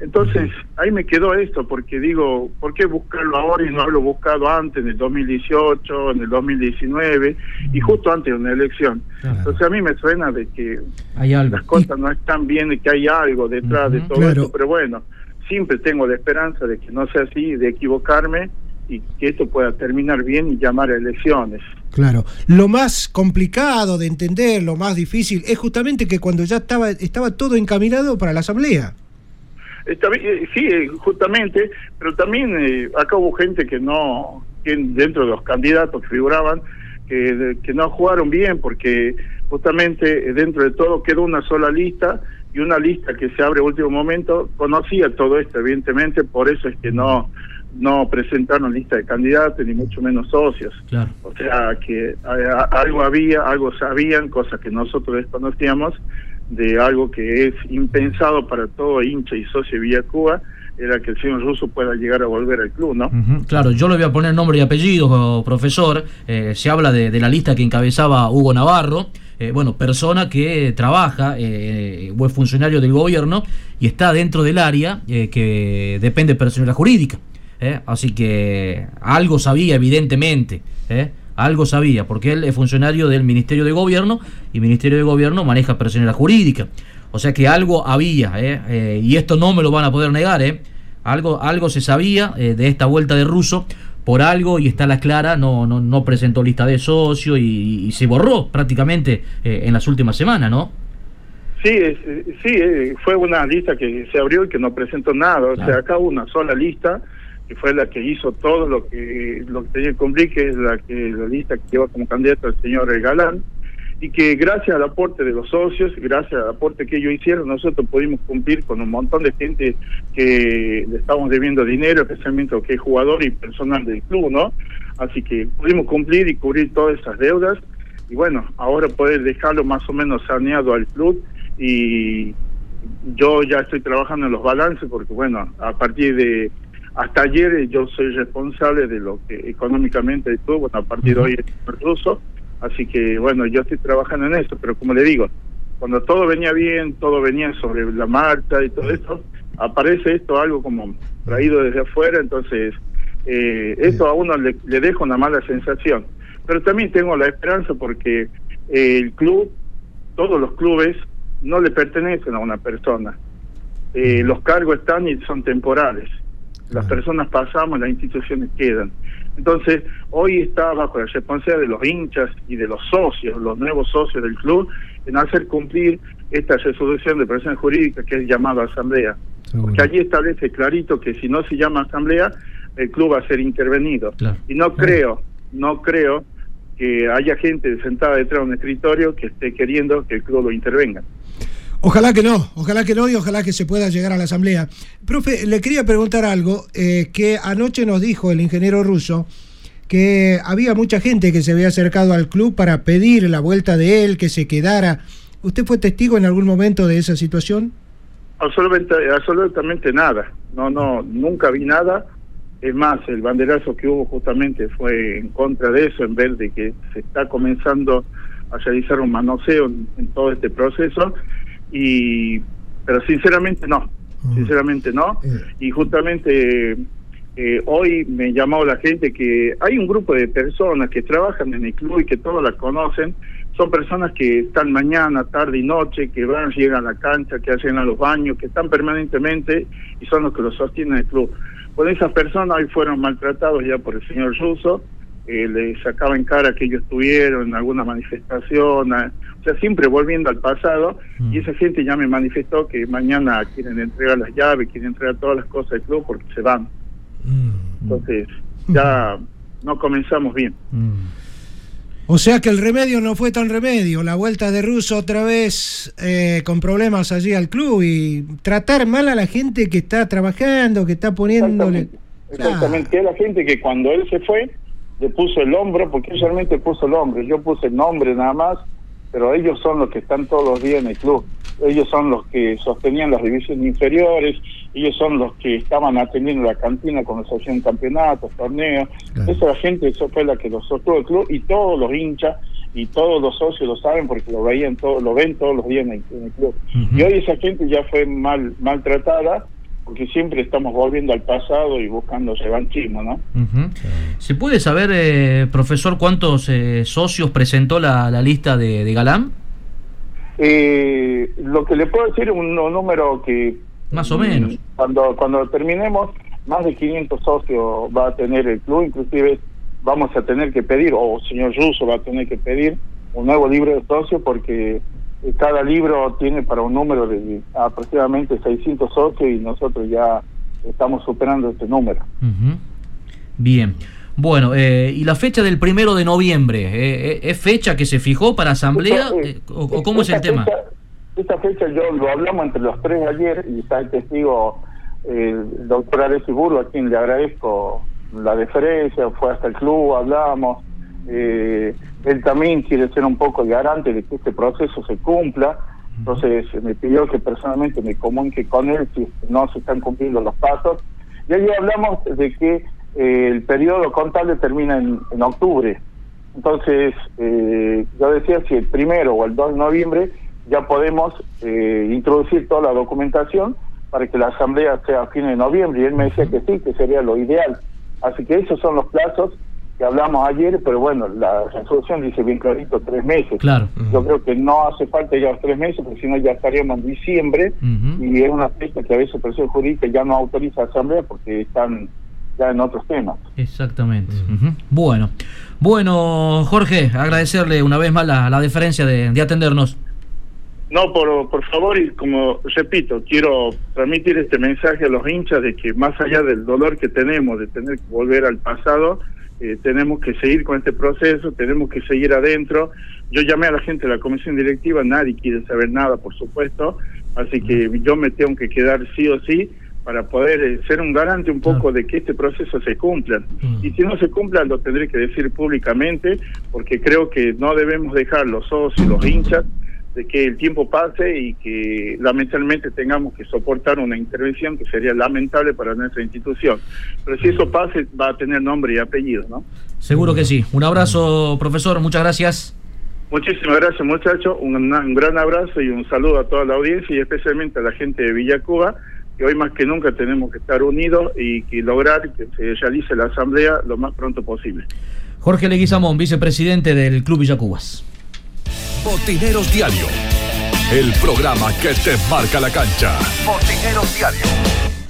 Entonces, ahí me quedó esto, porque digo, ¿por qué buscarlo ahora y no haberlo buscado antes, en el 2018, en el 2019, y justo antes de una elección? Entonces, a mí me suena de que Hay algo. las cosas no están bien y que hay algo detrás de todo Claro. esto, pero bueno, siempre tengo la esperanza de que no sea así, de equivocarme y que esto pueda terminar bien y llamar a elecciones. Claro. Lo más complicado de entender, lo más difícil, es justamente que cuando ya estaba, estaba todo encaminado para la asamblea. Está bien, eh, sí, eh, justamente, pero también eh, acá hubo gente que no, que dentro de los candidatos que figuraban, que, que no jugaron bien, porque justamente eh, dentro de todo quedó una sola lista y una lista que se abre a último momento conocía todo esto, evidentemente, por eso es que no no presentaron lista de candidatos ni mucho menos socios. Claro. O sea que a- a- algo había, algo sabían, cosas que nosotros desconocíamos, de algo que es impensado para todo hincha y socio de Villa Cuba, era que el señor Russo pueda llegar a volver al club, ¿no? Claro, yo le voy a poner nombre y apellidos, oh, profesor. Eh, se habla de, de la lista que encabezaba Hugo Navarro. Eh, bueno, persona que trabaja eh, o es funcionario del gobierno y está dentro del área eh, que depende de personalidad jurídica. ¿eh? Así que algo sabía, evidentemente. ¿eh? Algo sabía, porque él es funcionario del Ministerio de Gobierno y el Ministerio de Gobierno maneja personalidad jurídica. O sea que algo había, ¿eh? Eh, y esto no me lo van a poder negar, ¿eh? Algo, algo se sabía eh, de esta vuelta de ruso por algo y está la clara, no, no, no presentó lista de socio y, y se borró prácticamente eh, en las últimas semanas, ¿no? Sí, es- eh, sí, eh, fue una lista que se abrió y que no presentó nada. O sea, acá hubo una sola lista que fue la que hizo todo lo que lo que tenía que cumplir, que es la que la lista que lleva como candidato el señor Galán y que gracias al aporte de los socios, gracias al aporte que ellos hicieron, nosotros pudimos cumplir con un montón de gente que le estábamos debiendo dinero, especialmente lo que es jugador y personal del club, ¿no? Así que pudimos cumplir y cubrir todas esas deudas y bueno, ahora poder dejarlo más o menos saneado al club y yo ya estoy trabajando en los balances porque bueno, a partir de hasta ayer yo soy responsable de lo que económicamente el club, bueno, a partir de hoy es el ruso, así que bueno, yo estoy trabajando en eso, pero como le digo, cuando todo venía bien, todo venía sobre la marcha y todo esto, aparece esto algo como traído desde afuera, entonces eh, esto a uno le, le deja una mala sensación. Pero también tengo la esperanza porque eh, el club, todos los clubes, no le pertenecen a una persona. Eh, los cargos están y son temporales. Las personas pasamos, las instituciones quedan. Entonces, hoy está bajo la responsabilidad de los hinchas y de los socios, los nuevos socios del club, en hacer cumplir esta resolución de persona jurídica que es llamada asamblea. Porque allí establece clarito que si no se llama asamblea, el club va a ser intervenido. Y no creo, no creo que haya gente sentada detrás de un escritorio que esté queriendo que el club lo intervenga. Ojalá que no, ojalá que no y ojalá que se pueda llegar a la asamblea. Profe, le quería preguntar algo eh, que anoche nos dijo el ingeniero ruso que había mucha gente que se había acercado al club para pedir la vuelta de él, que se quedara. ¿Usted fue testigo en algún momento de esa situación? Absolutamente, absolutamente nada. No, no, nunca vi nada. Es más, el banderazo que hubo justamente fue en contra de eso, en vez de que se está comenzando a realizar un manoseo en, en todo este proceso. Y, pero sinceramente no, sinceramente no. Y justamente eh, hoy me llamó la gente que hay un grupo de personas que trabajan en el club y que todos la conocen. Son personas que están mañana, tarde y noche, que van, llegan a la cancha, que hacen a los baños, que están permanentemente y son los que lo sostienen el club. Pues esas personas hoy fueron maltratados ya por el señor Russo, eh, le sacaba en cara que ellos estuvieron en alguna manifestación, a- o sea, siempre volviendo al pasado, y esa gente ya me manifestó que mañana quieren entregar las llaves, quieren entregar todas las cosas del club porque se van. Entonces, ya no comenzamos bien. O sea que el remedio no fue tan remedio, la vuelta de Russo otra vez eh, con problemas allí al club y tratar mal a la gente que está trabajando, que está poniéndole... Exactamente, que es la gente que cuando él se fue, le puso el hombro, porque realmente puso el hombro, yo puse el nombre nada más, pero ellos son los que están todos los días en el club. Ellos son los que sostenían las divisiones inferiores, ellos son los que estaban atendiendo la cantina cuando se hacían campeonatos, torneos. Esa la gente, eso fue la que lo sostuvo el club y todos los hinchas y todos los socios lo saben porque lo veían todo, lo ven todos los días en el, en el club. Y hoy esa gente ya fue mal maltratada porque siempre estamos volviendo al pasado y buscando revanchismo, ¿no? Ujú. ¿Se puede saber, eh, profesor, cuántos eh, socios presentó la, la lista de, de Galán? Eh, lo que le puedo decir es un número que Más o menos. cuando cuando terminemos más de 500 socios va a tener el club inclusive vamos a tener que pedir o el señor Russo va a tener que pedir un nuevo libro de socios porque cada libro tiene para un número de aproximadamente 600 socios y nosotros ya estamos superando este número Ujú. Bien. Bueno, eh, ¿y la fecha del primero de noviembre? eh, eh, ¿Es fecha que se fijó para asamblea? Esta, eh, ¿O, o cómo es el tema? esta fecha yo lo hablamos entre los tres ayer y está el testigo el doctor Alessi Burgo, a quien le agradezco la deferencia, fue hasta el club, hablamos. Eh, él también quiere ser un poco el garante de que este proceso se cumpla. Entonces me pidió que personalmente me comunique con él si no se están cumpliendo los pasos. Y ahí hablamos de que eh, el periodo contable termina en, en octubre. Entonces, eh, yo decía si el primero o el 2 de noviembre ya podemos eh, introducir toda la documentación para que la asamblea sea a fines de noviembre. Y él me decía que sí, que sería lo ideal. Así que esos son los plazos que hablamos ayer, pero bueno, la resolución dice bien clarito tres meses. Claro. Yo creo que no hace falta ya los tres meses, porque si no ya estaríamos en diciembre y es una fecha que a veces presión jurídica ya no autoriza a asamblea porque están ya en otros temas. Exactamente. Bueno. Bueno, Jorge, agradecerle una vez más la, la deferencia de, de atendernos. No, por, por favor, y como repito, quiero transmitir este mensaje a los hinchas de que más allá del dolor que tenemos de tener que volver al pasado, eh, tenemos que seguir con este proceso, tenemos que seguir adentro. Yo llamé a la gente de la comisión directiva, nadie quiere saber nada, por supuesto, así que yo me tengo que quedar sí o sí para poder eh, ser un garante un poco de que este proceso se cumpla. Y si no se cumpla, lo tendré que decir públicamente, porque creo que no debemos dejar los socios, los hinchas, de que el tiempo pase y que lamentablemente tengamos que soportar una intervención que sería lamentable para nuestra institución. Pero si eso pase, va a tener nombre y apellido, ¿no? Seguro que sí. Un abrazo, profesor. Muchas gracias. Muchísimas gracias, muchachos. Un, un gran abrazo y un saludo a toda la audiencia y especialmente a la gente de Villa Cuba, que hoy más que nunca tenemos que estar unidos y que lograr que se realice la asamblea lo más pronto posible. Jorge Leguizamón, vicepresidente del Club Villacubas. Botineros Diario. El programa que te marca la cancha. Botineros Diario.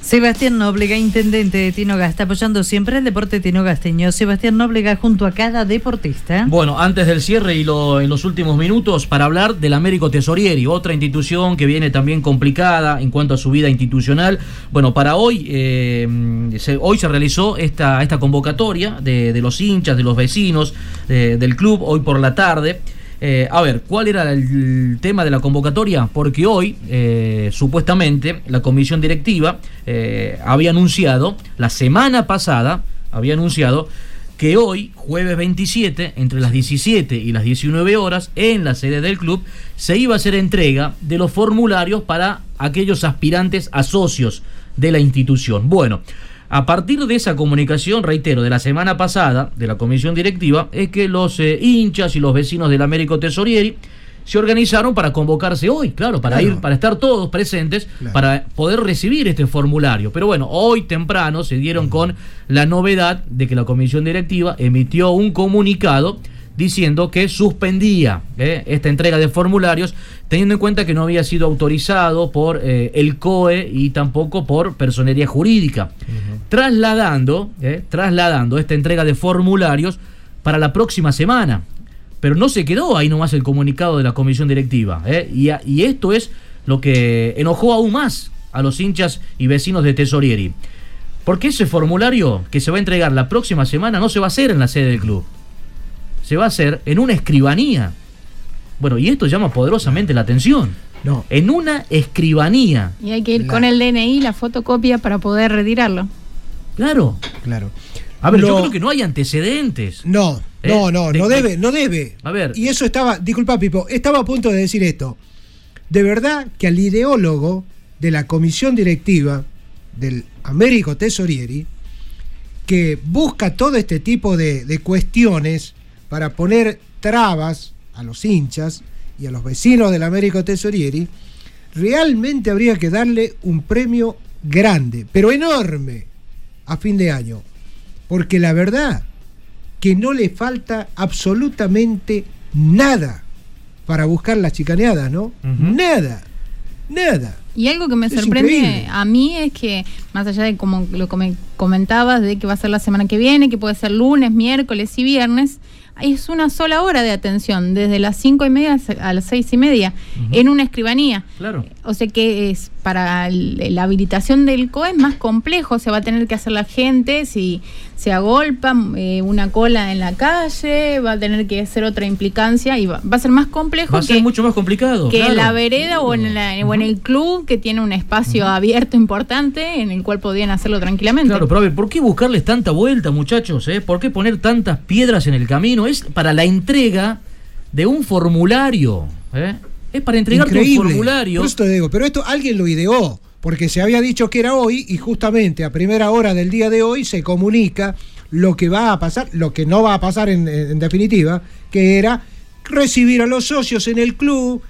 Sebastián Nóblega, intendente de Tinoga, está apoyando siempre el deporte tinogasteño. Sebastián Nóblega junto a cada deportista. Bueno, antes del cierre y lo- en los últimos minutos, para hablar del Américo Tesorieri, otra institución que viene también complicada en cuanto a su vida institucional. Bueno, para hoy, eh, se, hoy se realizó esta, esta convocatoria de, de los hinchas, de los vecinos eh, del club, hoy por la tarde. Eh, a ver, ¿cuál era el tema de la convocatoria? Porque hoy, eh, supuestamente, la comisión directiva eh, había anunciado, la semana pasada, había anunciado que hoy, jueves 27, entre las 17 y las 19 horas, en la sede del club, se iba a hacer entrega de los formularios para aquellos aspirantes a socios de la institución. Bueno, a partir de esa comunicación, reitero, de la semana pasada, de la comisión directiva, es que los eh, hinchas y los vecinos del Américo Tesorieri se organizaron para convocarse hoy, claro, para Claro. ir, para estar todos presentes, Claro. para poder recibir este formulario. Pero bueno, hoy temprano se dieron con la novedad de que la comisión directiva emitió un comunicado diciendo que suspendía eh, esta entrega de formularios, teniendo en cuenta que no había sido autorizado por eh, el COE y tampoco por personería jurídica, trasladando, eh, trasladando esta entrega de formularios para la próxima semana. Pero no se quedó ahí nomás el comunicado de la comisión directiva. y, a- y esto es lo que enojó aún más a los hinchas y vecinos de Tesorieri. Porque ese formulario que se va a entregar la próxima semana no se va a hacer en la sede del club. Se va a hacer en una escribanía. Bueno, y esto llama poderosamente la atención. No. En una escribanía. Y hay que ir con el DNI la fotocopia para poder retirarlo. Claro. Claro. A ver, yo creo que no hay antecedentes. No, ¿Eh? no, no, De- no de- debe, no debe. A ver. Y eso estaba, disculpa Pipo, estaba a punto de decir esto. De verdad que al ideólogo de la comisión directiva del Américo Tesorieri, que busca todo este tipo de, de cuestiones para poner trabas a los hinchas y a los vecinos del Américo Tesorieri, realmente habría que darle un premio grande, pero enorme, a fin de año. Porque la verdad que no le falta absolutamente nada para buscar las chicaneadas, ¿no? Nada, nada. Y algo que me Es sorprende increíble. a mí es que, más allá de como lo come- comentabas, de que va a ser la semana que viene, que puede ser lunes, miércoles y viernes, es una sola hora de atención, desde las cinco y media a las seis y media, en una escribanía. Claro. O sea que es para la habilitación del COE es más complejo, se va a tener que hacer la gente si se agolpa eh, una cola en la calle, va a tener que hacer otra implicancia y va, va a ser más complejo Va a que, ser mucho más complicado. que claro. en la vereda o en, la- o en el club que tiene un espacio abierto importante en el cual podían hacerlo tranquilamente. Claro, pero a ver, ¿por qué buscarles tanta vuelta, muchachos? eh? ¿Por qué poner tantas piedras en el camino? Es para la entrega de un formulario. ¿eh? Es para entregarte un formulario. Por eso te digo, pero esto alguien lo ideó, porque se había dicho que era hoy y justamente a primera hora del día de hoy se comunica lo que va a pasar, lo que no va a pasar en, en definitiva, que era recibir a los socios en el club,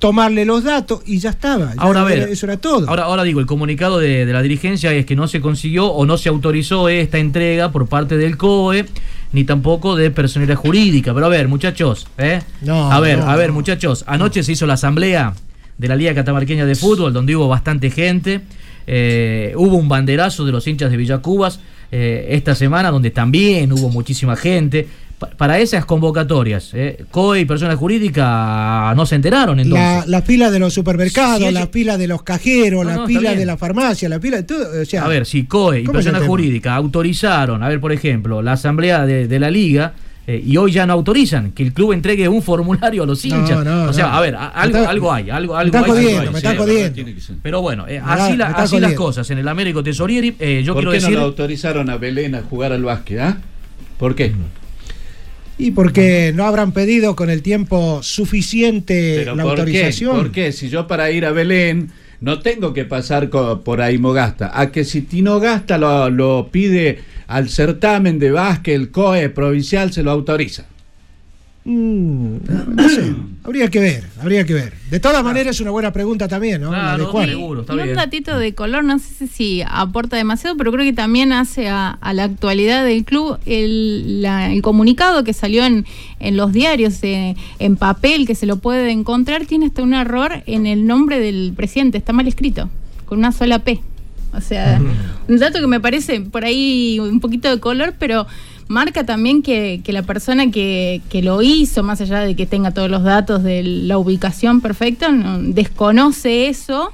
tomarle los datos y ya estaba. Ya Ahora, a ver, eso era todo. Ahora, ahora digo, el comunicado de, de la dirigencia es que no se consiguió o no se autorizó esta entrega por parte del COE, ni tampoco de personalidad jurídica. Pero a ver, muchachos, ¿eh? No, a ver, no, a ver, no. muchachos, anoche se hizo la asamblea de la Liga Catamarqueña de Fútbol, donde hubo bastante gente. Eh, hubo un banderazo de los hinchas de Villacubas eh, esta semana, donde también hubo muchísima gente. Pa- para esas convocatorias, eh, COE y personas jurídicas no se enteraron entonces. La, la fila de los supermercados, Sí, ellos- la fila de los cajeros, No, la no, está pila bien. de la farmacia, la pila de todo. O sea, A ver, si COE y ¿cómo es el personas jurídicas autorizaron, a ver, por ejemplo, la asamblea de, de la liga, eh, y hoy ya no autorizan que el club entregue un formulario a los (laughs) hinchas. no, o sea, no. a ver, a- algo, está- algo hay, algo, algo me está hay, algo jodiendo, hay. me está jodiendo. Pero bueno, eh, así, la- así las cosas. En el Américo Tesorieri, eh, yo ¿Por quiero qué decir. no lo autorizaron a Belén a jugar al básquet? ah? ¿Por qué? Y porque no habrán pedido con el tiempo suficiente ¿Pero la por qué? autorización. ¿Por qué? Si yo para ir a Belén no tengo que pasar por Aimogasta. A que si Tinogasta lo, lo pide al certamen de básquet, el COE provincial se lo autoriza. Mm, no sé, habría que ver, habría que ver. De todas maneras es una buena pregunta también, ¿no? La de Juan. Y un datito de color, no sé si aporta demasiado, pero creo que también hace a, a la actualidad del club el, la- el comunicado que salió en, en los diarios, eh, en papel, que se lo puede encontrar, tiene hasta un error en el nombre del presidente, está mal escrito, con una sola P. O sea, un dato que me parece por ahí un poquito de color, pero marca también que, la persona que, lo hizo, más allá de que tenga todos los datos de la ubicación perfecta, no- desconoce eso,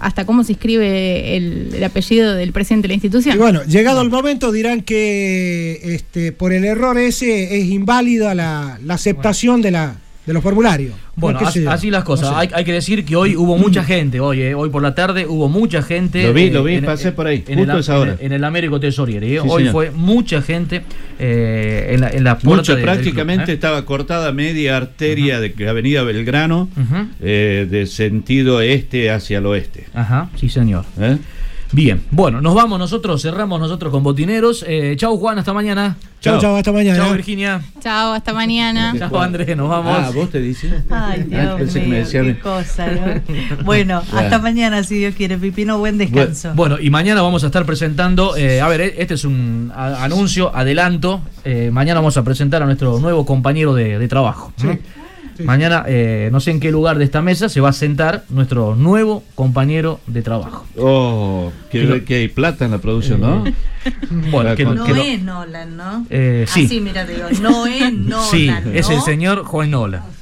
hasta cómo se escribe el, el apellido del presidente de la institución. Y bueno, llegado el momento dirán que este, por el error ese es inválida la aceptación de, la, de los formularios. Bueno, ¿Qué sé así, las cosas. No sé. hay, hay que decir que hoy hubo mucha gente, hoy, eh, hoy por la tarde hubo mucha gente. Lo vi, eh, lo vi, en- pasé por ahí, en justo el, esa hora. En el, en el Américo Tesorieri. eh. Sí, hoy señor. fue mucha gente eh, en, la, en la puerta Mucho, de- del club, prácticamente eh. estaba cortada media arteria de de Avenida Belgrano eh, de sentido este hacia el oeste. Ajá, sí señor. Bien, bueno, nos vamos nosotros, cerramos nosotros con botineros. Eh, chau Juan, hasta mañana. Chau, chau, hasta mañana. Chau Virginia. Chao, hasta mañana. Chau Andrés, nos vamos. Ah, vos te dices. Ay, Ah, Dios pensé que me mío, decía a qué cosa, ¿no? (laughs) Bueno, hasta mañana, si Dios quiere, Pipino, buen descanso. Bueno, y mañana vamos a estar presentando, eh, a ver, eh, este es un anuncio, adelanto. eh, mañana vamos a presentar a nuestro nuevo compañero de, de trabajo. ¿no? Mañana, eh, no sé en qué lugar de esta mesa, se va a sentar nuestro nuevo compañero de trabajo. Oh, que, Que lo- que hay plata en la producción, ¿no? Bueno, que, no que lo- es Nolan, ¿no? Eh, sí. Así, mira, te digo, no es Nolan. sí, ¿no? es el señor Juan Nola.